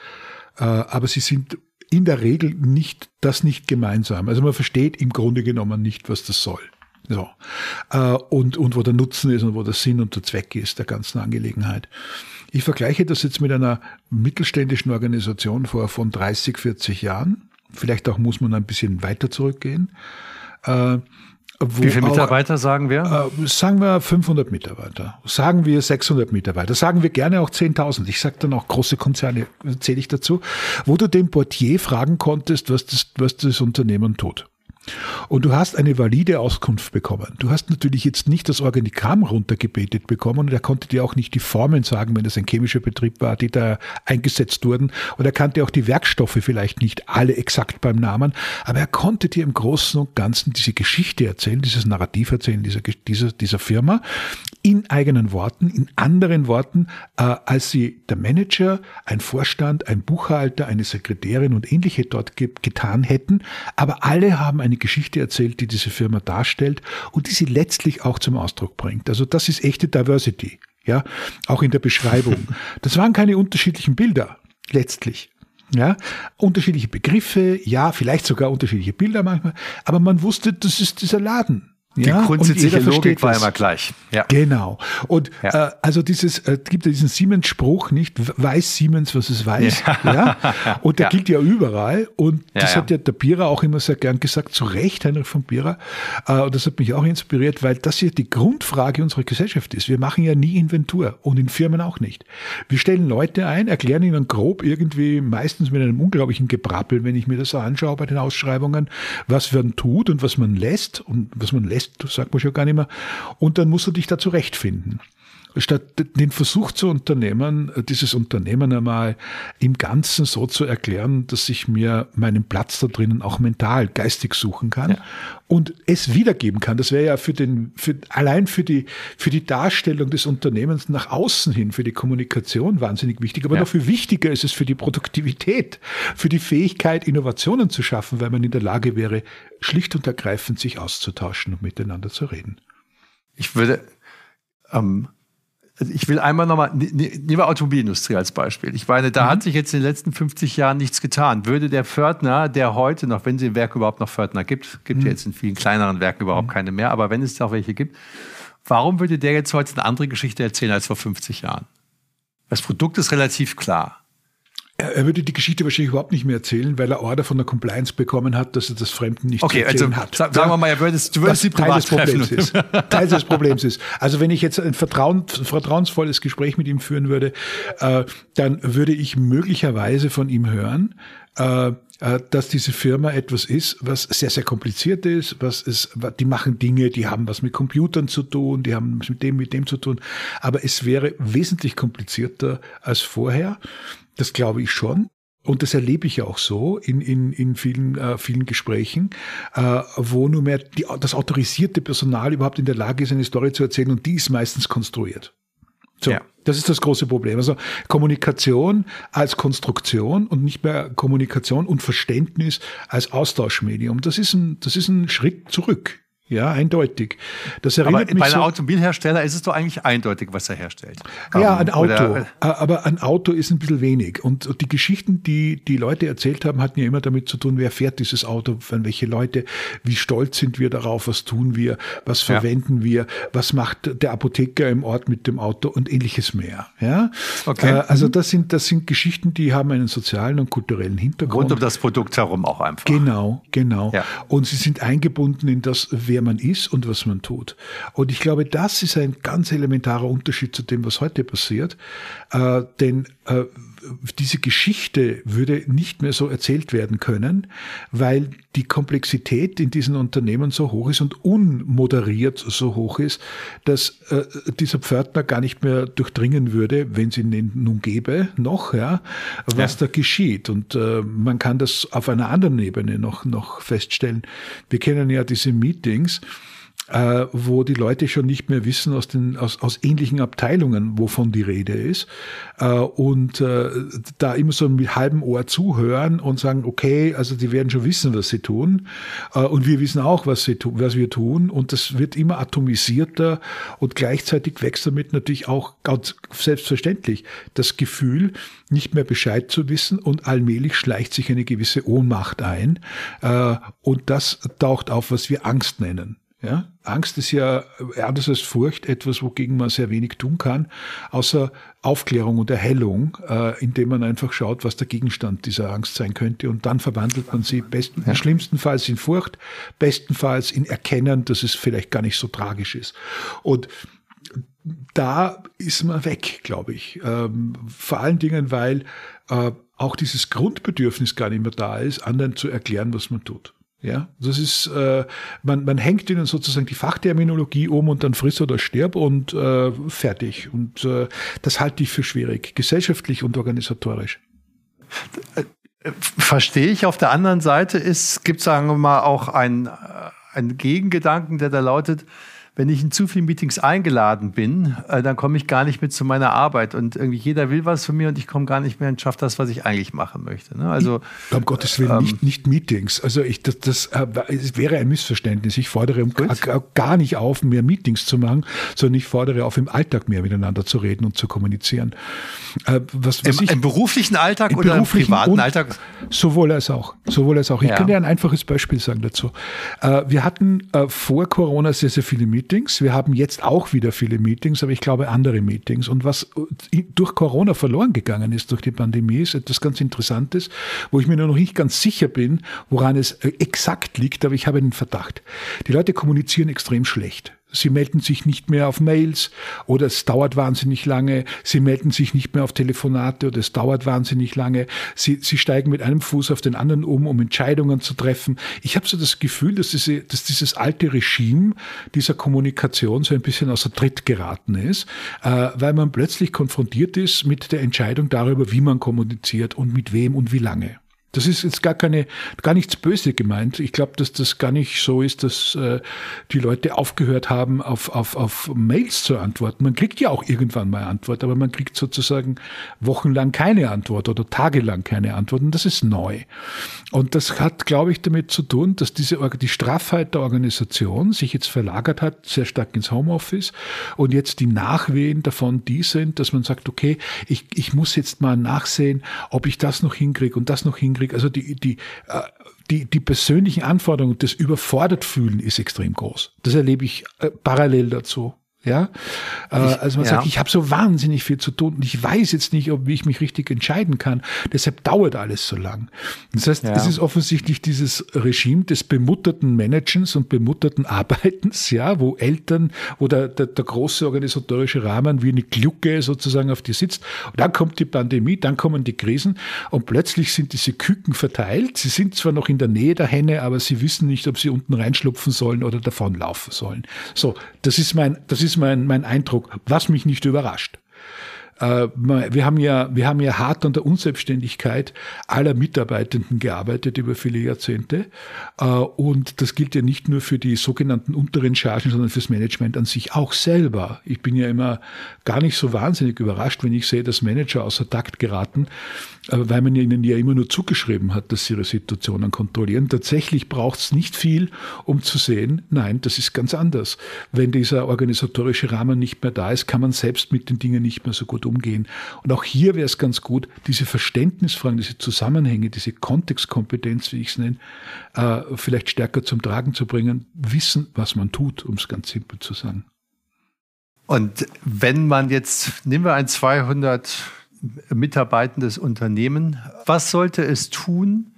aber sie sind in der Regel nicht, das nicht gemeinsam. Also man versteht im Grunde genommen nicht, was das soll. So. Äh, und, und wo der Nutzen ist und wo der Sinn und der Zweck ist der ganzen Angelegenheit. Ich vergleiche das jetzt mit einer mittelständischen Organisation vor von 30, 40 Jahren. Vielleicht auch muss man ein bisschen weiter zurückgehen. Äh, wie viele Mitarbeiter auch, sagen wir? Äh, sagen wir 500 Mitarbeiter. Sagen wir 600 Mitarbeiter. Sagen wir gerne auch 10.000. Ich sage dann auch große Konzerne, zähle ich dazu. Wo du den Portier fragen konntest, was das, was das Unternehmen tut. Und du hast eine valide Auskunft bekommen. Du hast natürlich jetzt nicht das Organigramm runtergebetet bekommen und er konnte dir auch nicht die Formeln sagen, wenn das ein chemischer Betrieb war, die da eingesetzt wurden. Und er kannte auch die Werkstoffe vielleicht nicht alle exakt beim Namen, aber er konnte dir im Großen und Ganzen diese Geschichte erzählen, dieses Narrativ erzählen dieser, dieser, dieser Firma in eigenen Worten, in anderen Worten, äh, als sie der Manager, ein Vorstand, ein Buchhalter, eine Sekretärin und ähnliche dort ge getan hätten. Aber alle haben eine Geschichte erzählt, die diese Firma darstellt und die sie letztlich auch zum Ausdruck bringt. Also das ist echte Diversity. Ja, auch in der Beschreibung. Das waren keine unterschiedlichen Bilder, letztlich. Ja, unterschiedliche Begriffe, ja, vielleicht sogar unterschiedliche Bilder manchmal, aber man wusste, das ist dieser Laden. Die ja, grundsätzliche Logik war immer gleich. Ja. Genau. Und ja. äh, also dieses äh, gibt ja diesen Siemens-Spruch, nicht weiß Siemens, was es weiß. Ja. ja? Und der gilt ja überall. Und das hat ja der Bierer auch immer sehr gern gesagt, zu Recht, Heinrich von Bierer. Äh, und das hat mich auch inspiriert, weil das ja die Grundfrage unserer Gesellschaft ist. Wir machen ja nie Inventur und in Firmen auch nicht. Wir stellen Leute ein, erklären ihnen grob irgendwie, meistens mit einem unglaublichen Gebrappel, wenn ich mir das so anschaue bei den Ausschreibungen, was man tut und was man lässt und was man lässt das sagt man schon gar nicht mehr. Und dann musst du dich da zurechtfinden statt den Versuch zu unternehmen, dieses Unternehmen einmal im Ganzen so zu erklären, dass ich mir meinen Platz da drinnen auch mental, geistig suchen kann ja. und es wiedergeben kann. Das wäre ja für den, für, allein für die, für die Darstellung des Unternehmens nach außen hin, für die Kommunikation wahnsinnig wichtig. Aber ja. noch viel wichtiger ist es für die Produktivität, für die Fähigkeit, Innovationen zu schaffen, weil man in der Lage wäre, schlicht und ergreifend sich auszutauschen und miteinander zu reden. Ich würde, ähm, also ich will einmal nochmal, nehmen wir Automobilindustrie als Beispiel. Ich meine, da mhm. hat sich jetzt in den letzten 50 Jahren nichts getan. Würde der Pförtner, der heute noch, wenn es im Werk überhaupt noch Pförtner gibt, gibt mhm. ja jetzt in vielen kleineren Werken überhaupt mhm. keine mehr, aber wenn es auch welche gibt, warum würde der jetzt heute eine andere Geschichte erzählen als vor 50 Jahren? Das Produkt ist relativ klar. Er würde die Geschichte wahrscheinlich überhaupt nicht mehr erzählen, weil er Order von der Compliance bekommen hat, dass er das Fremden nicht okay, zu erzählen also, hat. Sagen wir mal, er würde, du würdest sie Teil des Problems ist. Teil des Problems ist. Also wenn ich jetzt ein vertrauen, vertrauensvolles Gespräch mit ihm führen würde, äh, dann würde ich möglicherweise von ihm hören, äh, äh, dass diese Firma etwas ist, was sehr, sehr kompliziert ist, was ist, die machen Dinge, die haben was mit Computern zu tun, die haben was mit dem, mit dem zu tun, aber es wäre wesentlich komplizierter als vorher. Das glaube ich schon. Und das erlebe ich ja auch so in, in, in vielen, äh, vielen Gesprächen, äh, wo nur mehr die, das autorisierte Personal überhaupt in der Lage ist, eine Story zu erzählen und die ist meistens konstruiert. So, ja. das ist das große Problem. Also Kommunikation als Konstruktion und nicht mehr Kommunikation und Verständnis als Austauschmedium. Das ist ein, das ist ein Schritt zurück. Ja, eindeutig. Das erinnert aber mich bei einem so, Automobilhersteller ist es doch eigentlich eindeutig, was er herstellt. Ja, ein Auto. Oder, aber ein Auto ist ein bisschen wenig. Und die Geschichten, die die Leute erzählt haben, hatten ja immer damit zu tun, wer fährt dieses Auto, von welche Leute, wie stolz sind wir darauf, was tun wir, was verwenden ja. wir, was macht der Apotheker im Ort mit dem Auto und ähnliches mehr. Ja, okay. Äh, also das sind das sind Geschichten, die haben einen sozialen und kulturellen Hintergrund. Rund um das Produkt herum auch einfach. Genau, genau. Ja. Und sie sind eingebunden in das, wer wer man ist und was man tut. Und ich glaube, das ist ein ganz elementarer Unterschied zu dem, was heute passiert. Äh, denn äh, diese Geschichte würde nicht mehr so erzählt werden können, weil die Komplexität in diesen Unternehmen so hoch ist und unmoderiert so hoch ist, dass äh, dieser Pförtner gar nicht mehr durchdringen würde, wenn es ihn nun gäbe, noch, ja, was ja. da geschieht. Und äh, man kann das auf einer anderen Ebene noch, noch feststellen. Wir kennen ja diese Meetings, äh, wo die Leute schon nicht mehr wissen aus, den, aus, aus ähnlichen Abteilungen, wovon die Rede ist. Äh, und äh, da immer so mit halbem Ohr zuhören und sagen, okay, also die werden schon wissen, was sie tun. Äh, und wir wissen auch, was, sie, was wir tun. Und das wird immer atomisierter und gleichzeitig wächst damit natürlich auch ganz selbstverständlich das Gefühl, nicht mehr Bescheid zu wissen und allmählich schleicht sich eine gewisse Ohnmacht ein. Äh, und das taucht auf, was wir Angst nennen. Ja? Angst ist ja anders als Furcht etwas, wogegen man sehr wenig tun kann, außer Aufklärung und Erhellung, äh, indem man einfach schaut, was der Gegenstand dieser Angst sein könnte. Und dann verwandelt man sie besten, ja. schlimmstenfalls in Furcht, bestenfalls in Erkennen, dass es vielleicht gar nicht so tragisch ist. Und da ist man weg, glaube ich. Ähm, vor allen Dingen, weil äh, auch dieses Grundbedürfnis gar nicht mehr da ist, anderen zu erklären, was man tut. Ja, das ist, äh, man, man hängt ihnen sozusagen die Fachterminologie um und dann friss oder stirb und äh, fertig. Und äh, das halte ich für schwierig, gesellschaftlich und organisatorisch. Verstehe ich. Auf der anderen Seite ist, gibt sagen wir mal auch ein, ein Gegengedanken, der da lautet, wenn ich in zu viele Meetings eingeladen bin, äh, dann komme ich gar nicht mit zu meiner Arbeit und irgendwie jeder will was von mir und ich komme gar nicht mehr und schaffe das, was ich eigentlich machen möchte. Ne? Also um Gottes Willen ähm, nicht, nicht Meetings. Also ich das, das, äh, das wäre ein Missverständnis. Ich fordere gar nicht auf, mehr Meetings zu machen, sondern ich fordere auf, im Alltag mehr miteinander zu reden und zu kommunizieren. Äh, was, was Im, ich, Im, beruflichen Alltag im oder beruflichen im privaten Alltag? Sowohl als auch. Sowohl als auch. Ich ja. kann dir ein einfaches Beispiel sagen dazu. Äh, wir hatten äh, vor Corona sehr, sehr viele Meetings. Meetings. Wir haben jetzt auch wieder viele Meetings, aber ich glaube andere Meetings. Und was durch Corona verloren gegangen ist, durch die Pandemie, ist etwas ganz Interessantes, wo ich mir noch nicht ganz sicher bin, woran es äh, exakt liegt, aber ich habe einen Verdacht. Die Leute kommunizieren extrem schlecht. Sie melden sich nicht mehr auf Mails oder es dauert wahnsinnig lange. Sie melden sich nicht mehr auf Telefonate oder es dauert wahnsinnig lange. Sie, sie steigen mit einem Fuß auf den anderen um, um Entscheidungen zu treffen. Ich habe so das Gefühl, dass, diese, dass dieses alte Regime dieser Kommunikation so ein bisschen außer Tritt geraten ist, äh, weil man plötzlich konfrontiert ist mit der Entscheidung darüber, wie man kommuniziert und mit wem und wie lange. Das ist jetzt gar keine, gar nichts Böse gemeint. Ich glaube, dass das gar nicht so ist, dass äh, die Leute aufgehört haben, auf, auf, auf Mails zu antworten. Man kriegt ja auch irgendwann mal Antwort, aber man kriegt sozusagen wochenlang keine Antwort oder tagelang keine Antwort. Und das ist neu. Und das hat, glaube ich, damit zu tun, dass diese die Straffheit der Organisation sich jetzt verlagert hat, sehr stark ins Homeoffice. Und jetzt die Nachwehen davon die sind, dass man sagt, okay, ich, ich muss jetzt mal nachsehen, ob ich das noch hinkriege und das noch hinkriege hinkriege. Also die, die, äh, die, die persönlichen Anforderungen, das überfordert fühlen ist extrem groß. Das erlebe ich äh, parallel dazu. Ja, äh, also man ja. sagt, ich habe so wahnsinnig viel zu tun und ich weiß jetzt nicht, ob wie ich mich richtig entscheiden kann. Deshalb dauert alles so lang. Das heißt, ja. es ist offensichtlich dieses Regime des bemutterten Managens und bemutterten Arbeitens, ja, wo Eltern, wo der, der, der große organisatorische Rahmen wie eine Glucke sozusagen auf dir sitzt. Und dann kommt die Pandemie, dann kommen die Krisen und plötzlich sind diese Küken verteilt. Sie sind zwar noch in der Nähe der Henne, aber sie wissen nicht, ob sie unten reinschlupfen sollen oder davonlaufen sollen. So, das ist mein, das ist mein, mein Eindruck, was mich nicht überrascht. Äh, wir haben ja, wir haben ja hart an der Unselbstständigkeit aller Mitarbeitenden gearbeitet über viele Jahrzehnte. Äh, und das gilt ja nicht nur für die sogenannten unteren Chargen, sondern fürs Management an sich auch selber. Ich bin ja immer gar nicht so wahnsinnig überrascht, wenn ich sehe, dass Manager außer Takt geraten, äh, weil man ihnen ja immer nur zugeschrieben hat, dass sie ihre Situationen kontrollieren. Tatsächlich braucht es nicht viel, um zu sehen, nein, das ist ganz anders. Wenn dieser organisatorische Rahmen nicht mehr da ist, kann man selbst mit den Dingen nicht mehr so gut umgehen. Und auch hier wäre es ganz gut, diese Verständnisfragen, diese Zusammenhänge, diese Kontextkompetenz, wie ich es nenne, äh, vielleicht stärker zum Tragen zu bringen, wissen, was man tut, um es ganz simpel zu sagen. Und wenn man jetzt, nehmen wir ein 200 mitarbeitendes Unternehmen, was sollte es tun,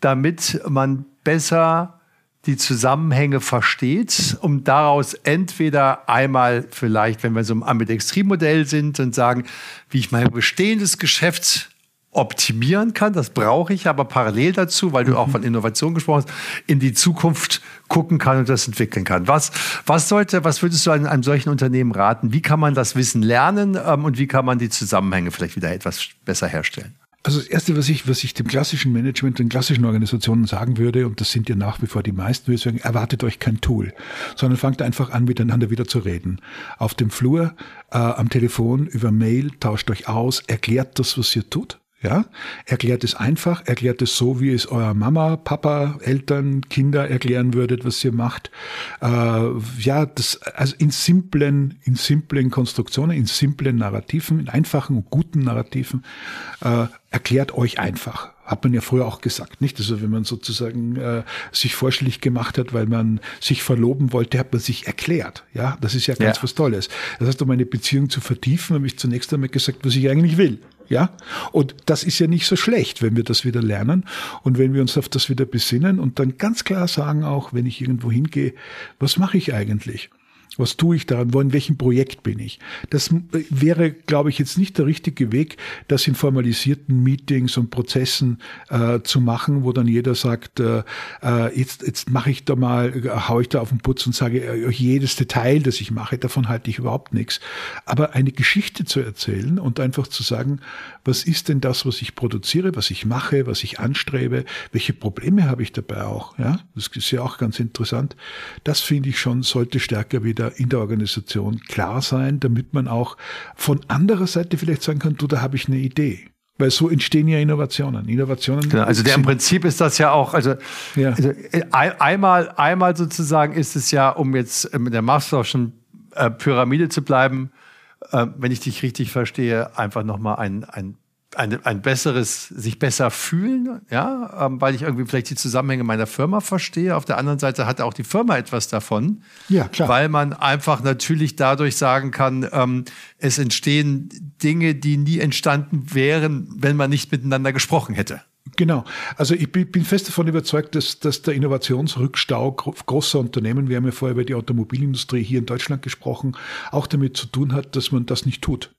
damit man besser die Zusammenhänge versteht, um daraus entweder einmal vielleicht, wenn wir so im Ambidextrie-Modell sind und sagen, wie ich mein bestehendes Geschäft optimieren kann, das brauche ich, aber parallel dazu, weil du auch mhm. von Innovation gesprochen hast, in die Zukunft gucken kann und das entwickeln kann. Was, was sollte, was würdest du einem, einem solchen Unternehmen raten? Wie kann man das Wissen lernen ähm, und wie kann man die Zusammenhänge vielleicht wieder etwas besser herstellen? Also das Erste, was ich, was ich dem klassischen Management, den klassischen Organisationen sagen würde, und das sind ja nach wie vor die meisten, würde ich sagen, erwartet euch kein Tool, sondern fangt einfach an, miteinander wieder zu reden. Auf dem Flur, äh, am Telefon, über Mail, tauscht euch aus, erklärt das, was ihr tut. Ja, erklärt es einfach, erklärt es so, wie es euer Mama, Papa, Eltern, Kinder erklären würdet, was ihr macht. Äh, ja, das, also in simplen, in simplen Konstruktionen, in simplen Narrativen, in einfachen und guten Narrativen, äh, erklärt euch einfach. Hat man ja früher auch gesagt, nicht? Also wenn man sozusagen äh, sich vorstellig gemacht hat, weil man sich verloben wollte, hat man sich erklärt. Ja, das ist ja ganz ja. was Tolles. Das heißt, um eine Beziehung zu vertiefen, habe ich zunächst einmal gesagt, was ich eigentlich will. Ja, und das ist ja nicht so schlecht, wenn wir das wieder lernen und wenn wir uns auf das wieder besinnen und dann ganz klar sagen auch, wenn ich irgendwo hingehe, was mache ich eigentlich? Was tue ich daran? Wo, in welchem Projekt bin ich? Das wäre, glaube ich, jetzt nicht der richtige Weg, das in formalisierten Meetings und Prozessen äh, zu machen, wo dann jeder sagt, äh, äh jetzt, jetzt mache ich da mal, äh, haue ich da auf den Putz und sage äh, jedes Detail, das ich mache, davon halte ich überhaupt nichts. Aber eine Geschichte zu erzählen und einfach zu sagen, was ist denn das, was ich produziere, was ich mache, was ich anstrebe, welche Probleme habe ich dabei auch? Ja, das ist ja auch ganz interessant. Das finde ich schon, sollte stärker wieder in der Organisation klar sein, damit man auch von anderer Seite vielleicht sagen kann, du, da habe ich eine Idee. Weil so entstehen ja Innovationen. Innovationen. Genau, also der, im Prinzip ist das ja auch, also, ja. also äh, einmal, einmal sozusagen ist es ja, um jetzt mit der Masterschen äh, Pyramide zu bleiben, äh, wenn ich dich richtig verstehe, einfach nochmal ein, ein ein, ein besseres, sich besser fühlen, ja, ähm, weil ich irgendwie vielleicht die Zusammenhänge meiner Firma verstehe. Auf der anderen Seite hat auch die Firma etwas davon. Ja, klar. Weil man einfach natürlich dadurch sagen kann, ähm, es entstehen Dinge, die nie entstanden wären, wenn man nicht miteinander gesprochen hätte. Genau. Also ich bin fest davon überzeugt, dass, dass der Innovationsrückstau großer Unternehmen, wir haben ja vorher über die Automobilindustrie hier in Deutschland gesprochen, auch damit zu tun hat, dass man das nicht tut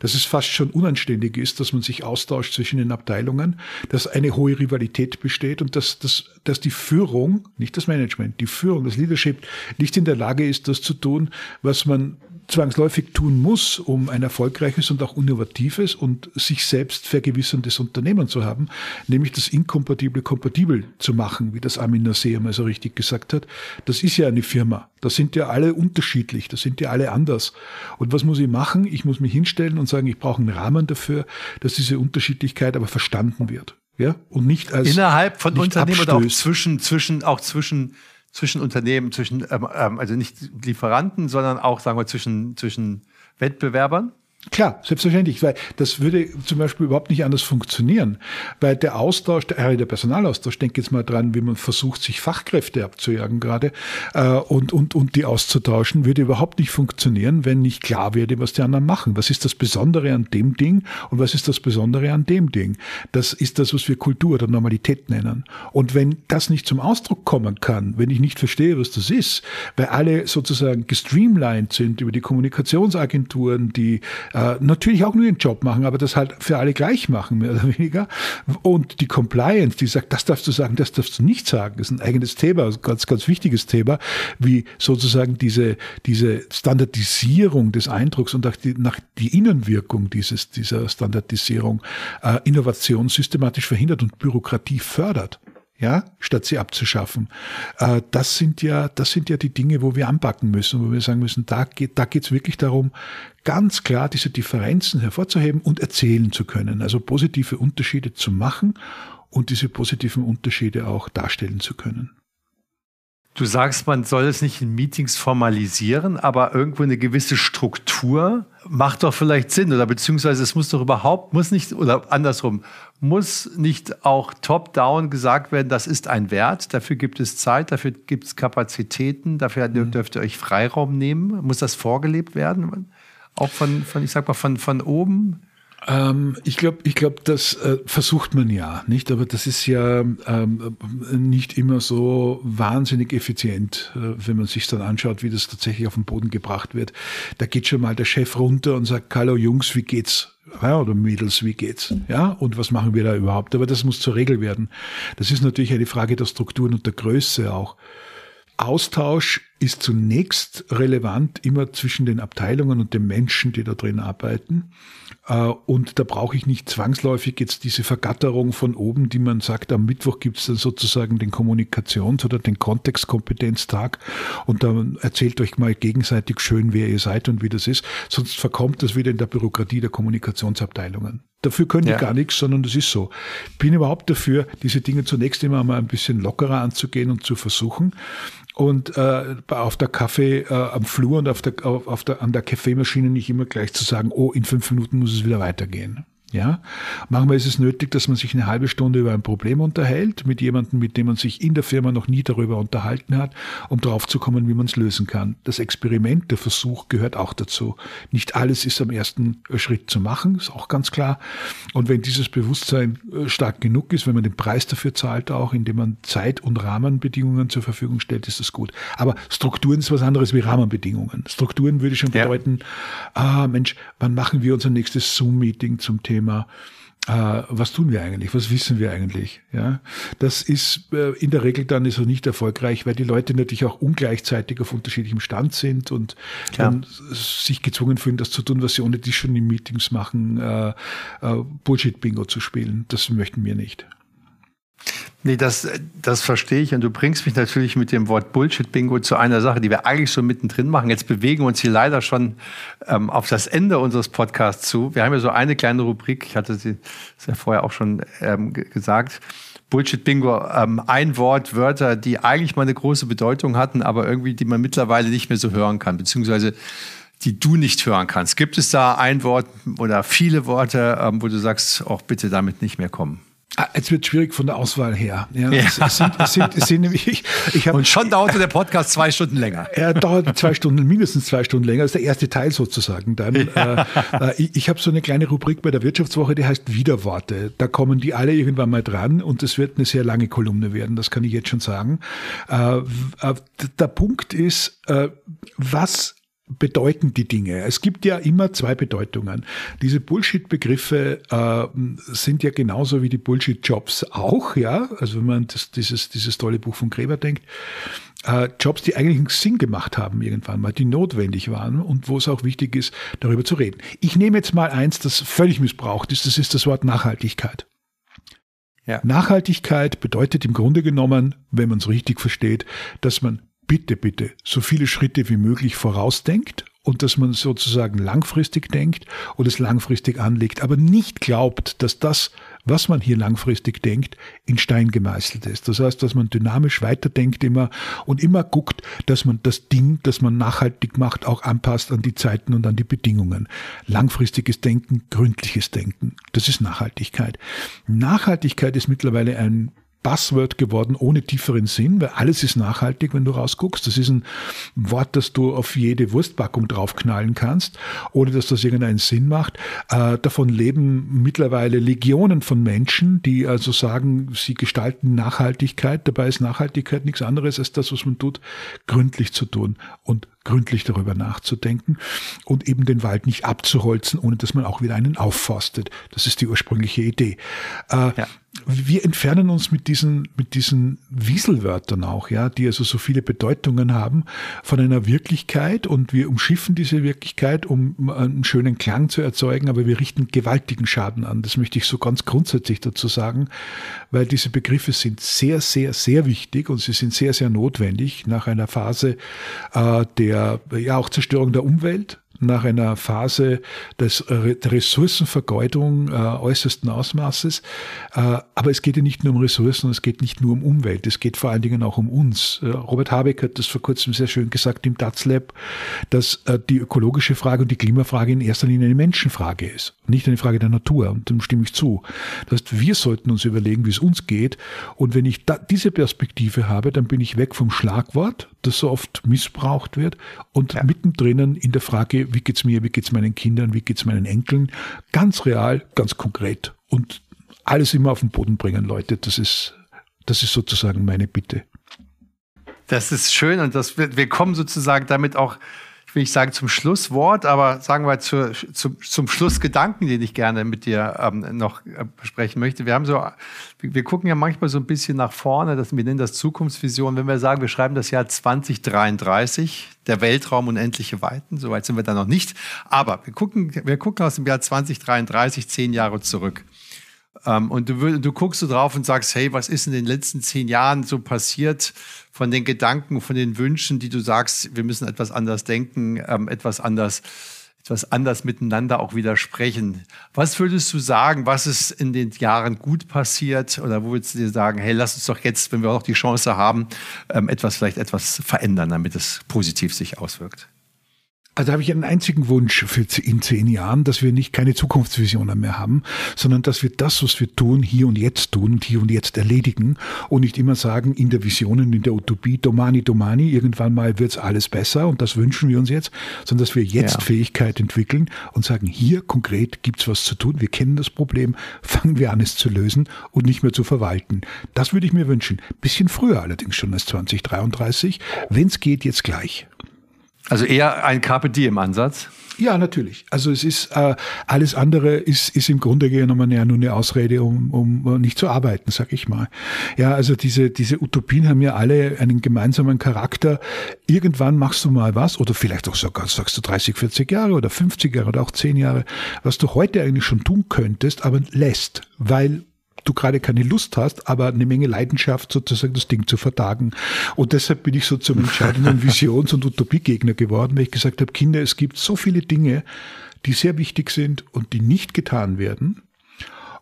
dass es fast schon unanständig ist, dass man sich austauscht zwischen den Abteilungen, dass eine hohe Rivalität besteht und dass, dass, dass die Führung, nicht das Management, die Führung, das Leadership nicht in der Lage ist, das zu tun, was man zwangsläufig tun muss, um ein erfolgreiches und auch innovatives und sich selbst vergewisserndes Unternehmen zu haben, nämlich das Inkompatible kompatibel zu machen, wie das Armin Nasser mal so richtig gesagt hat. Das ist ja eine Firma. Da sind ja alle unterschiedlich, da sind ja alle anders. Und was muss ich machen? Ich muss mich hinstellen und sagen, ich brauche einen Rahmen dafür, dass diese Unterschiedlichkeit aber verstanden wird. Ja, und nicht als innerhalb von Unternehmen oder auch zwischen zwischen auch zwischen zwischen Unternehmen, zwischen, ähm, ähm, also nicht Lieferanten, sondern auch, sagen wir, zwischen, zwischen Wettbewerbern? Klar, selbstverständlich, weil das würde zum Beispiel überhaupt nicht anders funktionieren, weil der Austausch, der, der Personalaustausch, denk jetzt mal dran, wie man versucht, sich Fachkräfte abzujagen gerade äh, und, und, und die auszutauschen, würde überhaupt nicht funktionieren, wenn nicht klar werde, was die anderen machen. Was ist das Besondere an dem Ding und was ist das Besondere an dem Ding? Das ist das, was wir Kultur oder Normalität nennen. Und wenn das nicht zum Ausdruck kommen kann, wenn ich nicht verstehe, was das ist, weil alle sozusagen gestreamlined sind über die Kommunikationsagenturen, die äh, natürlich auch nur ihren Job machen, aber das halt für alle gleich machen, mehr oder weniger. Und die Compliance, die sagt, das darfst du sagen, das darfst du nicht sagen, ist ein eigenes Thema, ein ganz, ganz wichtiges Thema, wie sozusagen diese, diese Standardisierung des Eindrucks und auch die, nach die Innenwirkung dieses, dieser Standardisierung äh, Innovation systematisch verhindert und Bürokratie fördert ja, statt sie abzuschaffen. Äh, das sind ja, das sind ja die Dinge, wo wir anpacken müssen, wo wir sagen müssen, da geht, da geht es wirklich darum, ganz klar diese Differenzen hervorzuheben und erzählen zu können. Also positive Unterschiede zu machen und diese positiven Unterschiede auch darstellen zu können. Du sagst, man soll es nicht in Meetings formalisieren, aber irgendwo eine gewisse Struktur macht doch vielleicht Sinn oder beziehungsweise es muss doch überhaupt, muss nicht, oder andersrum, muss nicht auch top-down gesagt werden, das ist ein Wert, dafür gibt es Zeit, dafür gibt es Kapazitäten, dafür mhm. dürft ihr euch Freiraum nehmen. Muss das vorgelebt werden? Auch von, von ich sag mal, von, von oben? Ähm, ich glaube, ich glaub, das äh, versucht man ja, nicht? Aber das ist ja ähm, nicht immer so wahnsinnig effizient, äh, wenn man sich dann anschaut, wie das tatsächlich auf den Boden gebracht wird. Da geht schon mal der Chef runter und sagt, Hallo Jungs, wie geht's? Ja, oder Mädels, wie geht's? Ja, und was machen wir da überhaupt? Aber das muss zur Regel werden. Das ist natürlich eine Frage der Strukturen und der Größe auch. Austausch ist zunächst relevant immer zwischen den Abteilungen und den Menschen, die da drin arbeiten. Äh, und da brauche ich nicht zwangsläufig jetzt diese Vergatterung von oben, die man sagt, am Mittwoch gibt es dann sozusagen den Kommunikations- oder den Kontextkompetenztag und dann erzählt euch mal gegenseitig schön, wer ihr seid und wie das ist. Sonst verkommt das wieder in der Bürokratie der Kommunikationsabteilungen. Dafür können die ja. gar nichts, sondern das ist so. Bin überhaupt dafür, diese Dinge zunächst immer mal ein bisschen lockerer anzugehen und zu versuchen und äh, auf der Kaffee äh, am Flur und auf der, auf, auf der, an der Kaffeemaschine nicht immer gleich zu sagen, oh, in fünf Minuten muss es wieder weitergehen. Ja, manchmal ist es nötig, dass man sich eine halbe Stunde über ein Problem unterhält mit jemandem, mit dem man sich in der Firma noch nie darüber unterhalten hat, um drauf zu kommen, wie man es lösen kann. Das Experiment, der Versuch gehört auch dazu. Nicht alles ist am ersten Schritt zu machen, ist auch ganz klar. Und wenn dieses Bewusstsein äh, stark genug ist, wenn man den Preis dafür zahlt, auch indem man Zeit und Rahmenbedingungen zur Verfügung stellt, ist das gut. Aber Strukturen ist was anderes wie Rahmenbedingungen. Strukturen würde schon bedeuten, ja. ah Mensch, wann machen wir unser nächstes Zoom-Meeting zum Thema Thema, äh, was tun wir eigentlich, was wissen wir eigentlich. Ja, das ist äh, in der Regel dann ist nicht erfolgreich, weil die Leute natürlich auch ungleichzeitig auf unterschiedlichem Stand sind und dann sich gezwungen fühlen, das zu tun, was sie ohne die schon in Meetings machen, äh, Bullshit-Bingo zu spielen. Das möchten wir nicht. Nee, das, das verstehe ich. Und du bringst mich natürlich mit dem Wort Bullshit-Bingo zu einer Sache, die wir eigentlich schon mittendrin machen. Jetzt bewegen wir uns hier leider schon ähm, auf das Ende unseres Podcasts zu. Wir haben ja so eine kleine Rubrik, ich hatte sie ja vorher auch schon ähm, gesagt. Bullshit-Bingo, ähm, ein Wort, Wörter, die eigentlich mal eine große Bedeutung hatten, aber irgendwie, die man mittlerweile nicht mehr so hören kann, beziehungsweise die du nicht hören kannst. Gibt es da ein Wort oder viele Worte, ähm, wo du sagst, auch bitte damit nicht mehr kommen? Ah, jetzt wird schwierig von der Auswahl her. Ja, ja. Es, es, sind, es, sind, es sind nämlich, ich, ich hab, Und schon dauerte der Podcast zwei Stunden länger. Er dauert zwei Stunden, mindestens zwei Stunden länger. Das ist der erste Teil sozusagen dann. Ja. Äh, äh, ich ich habe so eine kleine Rubrik bei der Wirtschaftswoche, die heißt Wiederworte. Da kommen die alle irgendwann mal dran und es wird eine sehr lange Kolumne werden, das kann ich jetzt schon sagen. Äh, äh der Punkt ist, äh, was bedeuten die Dinge. Es gibt ja immer zwei Bedeutungen. Diese Bullshit-Begriffe äh, sind ja genauso wie die Bullshit-Jobs auch, ja. Also wenn man das, dieses, dieses tolle Buch von Gräber denkt, äh, Jobs, die eigentlich einen Sinn gemacht haben irgendwann mal, die notwendig waren und wo es auch wichtig ist, darüber zu reden. Ich nehme jetzt mal eins, das völlig missbraucht ist, das ist das Wort Nachhaltigkeit. Ja. Nachhaltigkeit bedeutet im Grunde genommen, wenn man es richtig versteht, dass man bitte, bitte so viele Schritte wie möglich vorausdenkt und dass man sozusagen langfristig denkt und es langfristig anlegt, aber nicht glaubt, dass das, was man hier langfristig denkt, in Stein gemeißelt ist. Das heißt, dass man dynamisch weiterdenkt immer und immer guckt, dass man das Ding, das man nachhaltig macht, auch anpasst an die Zeiten und an die Bedingungen. Langfristiges Denken, gründliches Denken, das ist Nachhaltigkeit. Nachhaltigkeit ist mittlerweile ein Buzzword geworden ohne tieferen Sinn, weil alles ist nachhaltig, wenn du rausguckst. Das ist ein Wort, das du auf jede Wurstpackung draufknallen kannst, ohne dass das irgendeinen Sinn macht. Äh, davon leben mittlerweile Legionen von Menschen, die also sagen, sie gestalten Nachhaltigkeit. Dabei ist Nachhaltigkeit nichts anderes als das, was man tut, gründlich zu tun und gründlich darüber nachzudenken und eben den Wald nicht abzuholzen, ohne dass man auch wieder einen aufforstet. Das ist die ursprüngliche Idee. Äh, ja wir entfernen uns mit diesen, mit diesen Wieselwörtern auch, ja, die also so viele Bedeutungen haben, von einer Wirklichkeit und wir umschiffen diese Wirklichkeit, um einen schönen Klang zu erzeugen, aber wir richten gewaltigen Schaden an. Das möchte ich so ganz grundsätzlich dazu sagen, weil diese Begriffe sind sehr, sehr, sehr wichtig und sie sind sehr, sehr notwendig nach einer Phase äh, der, ja, auch Zerstörung der Umwelt, nach einer Phase des, der Ressourcenvergeudung äh, äußersten Ausmaßes. Äh, aber es geht ja nicht nur um Ressourcen, es geht nicht nur um Umwelt, es geht vor allen Dingen auch um uns. Äh, Robert Habeck hat das vor kurzem sehr schön gesagt im DATS Lab, dass die ökologische Frage und die Klimafrage in erster Linie eine Menschenfrage ist, nicht eine Frage der Natur. Und dem stimme ich zu. Das heißt, wir sollten uns überlegen, wie es uns geht. Und wenn ich diese Perspektive habe, dann bin ich weg vom Schlagwort, das so oft missbraucht wird, und ja. mittendrin in der Frage, wie geht's mir, wie geht's meinen Kindern, wie geht's meinen Enkeln, ganz real, ganz konkret und alles immer auf den Boden bringen, Leute. Das ist, das ist sozusagen meine Bitte. Das ist schön und das, wir kommen sozusagen damit auch ich will nicht sagen zum Schlusswort, aber sagen wir zu, zu, zum Schlussgedanken, den ich gerne mit dir ähm, noch äh, besprechen möchte. Wir haben so, wir gucken ja manchmal so ein bisschen nach vorne, das, wir nennen das Zukunftsvision. Wenn wir sagen, wir schreiben das Jahr 2033, der Weltraum unendliche Weiten, soweit sind wir da noch nicht. Aber wir gucken, wir gucken aus dem Jahr 2033 zehn Jahre zurück. Ähm, und du, du guckst so drauf und sagst, hey, was ist in den letzten zehn Jahren so passiert von den Gedanken, von den Wünschen, die du sagst, wir müssen etwas anders denken, ähm, etwas anders, etwas anders miteinander auch widersprechen. Was würdest du sagen, was ist in den Jahren gut passiert? Oder wo würdest du dir sagen, hey, lass uns doch jetzt, wenn wir auch die Chance haben, ähm, etwas vielleicht etwas verändern, damit es positiv sich auswirkt? Also habe ich einen einzigen Wunsch für in zehn Jahren, dass wir nicht keine Zukunftsvisionen mehr haben, sondern dass wir das, was wir tun, hier und jetzt tun und hier und jetzt erledigen und nicht immer sagen, in der Vision und in der Utopie, Domani, Domani, irgendwann mal wird's alles besser und das wünschen wir uns jetzt, sondern dass wir jetzt ja. Fähigkeit entwickeln und sagen, hier konkret gibt's was zu tun, wir kennen das Problem, fangen wir an, es zu lösen und nicht mehr zu verwalten. Das würde ich mir wünschen. Bisschen früher allerdings schon als 2033. Wenn's geht, jetzt gleich. Also eher ein Carpe Diem Ansatz? Ja, natürlich. Also es ist äh, alles andere ist, ist im Grunde genommen ja nur eine Ausrede, um, um nicht zu arbeiten, sag ich mal. Ja, also diese, diese Utopien haben ja alle einen gemeinsamen Charakter. Irgendwann machst du mal was, oder vielleicht auch sogar, sagst du 30, 40 Jahre oder 50 Jahre oder auch 10 Jahre, was du heute eigentlich schon tun könntest, aber lässt, weil du gerade keine Lust hast, aber eine Menge Leidenschaft, sozusagen das Ding zu vertagen. Und deshalb bin ich so zum entscheidenden Visions- und Utopiegegner geworden, weil ich gesagt habe, Kinder, es gibt so viele Dinge, die sehr wichtig sind und die nicht getan werden.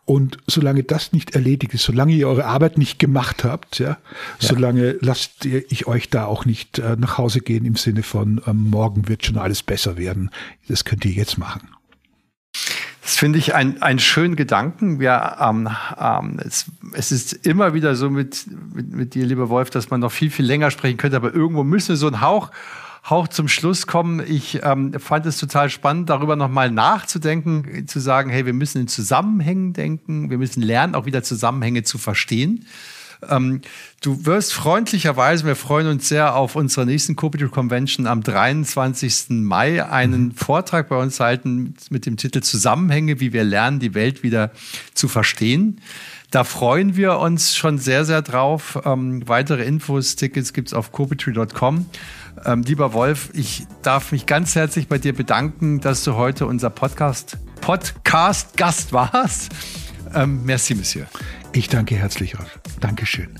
Und solange das nicht erledigt ist, solange ihr eure Arbeit nicht gemacht habt, ja, ja. solange lasst ihr ich euch da auch nicht äh, nach Hause gehen im Sinne von ähm, morgen wird schon alles besser werden. Das könnt ihr jetzt machen. Das finde ich einen, einen schönen Gedanken. Wir, ähm, ähm, es, es ist immer wieder so mit, mit, mit dir, lieber Wolf, dass man noch viel, viel länger sprechen könnte, aber irgendwo müssen wir so einen Hauch, Hauch zum Schluss kommen. Ich ähm, fand es total spannend, darüber nochmal nachzudenken, zu sagen, hey, wir müssen in Zusammenhängen denken, wir müssen lernen, auch wieder Zusammenhänge zu verstehen. Ähm, du wirst freundlicherweise, wir freuen uns sehr auf unserer nächsten Cooperative Convention am 23. Mai einen mhm. Vortrag bei uns halten mit, mit dem Titel Zusammenhänge, wie wir lernen, die Welt wieder zu verstehen. Da freuen wir uns schon sehr, sehr drauf. Ähm, weitere Infos, Tickets gibt es auf copetry.com. Ähm, lieber Wolf, ich darf mich ganz herzlich bei dir bedanken, dass du heute unser Podcast, Podcast Gast warst. Ähm, merci, Monsieur. Ich danke herzlich, Raff. Dankeschön.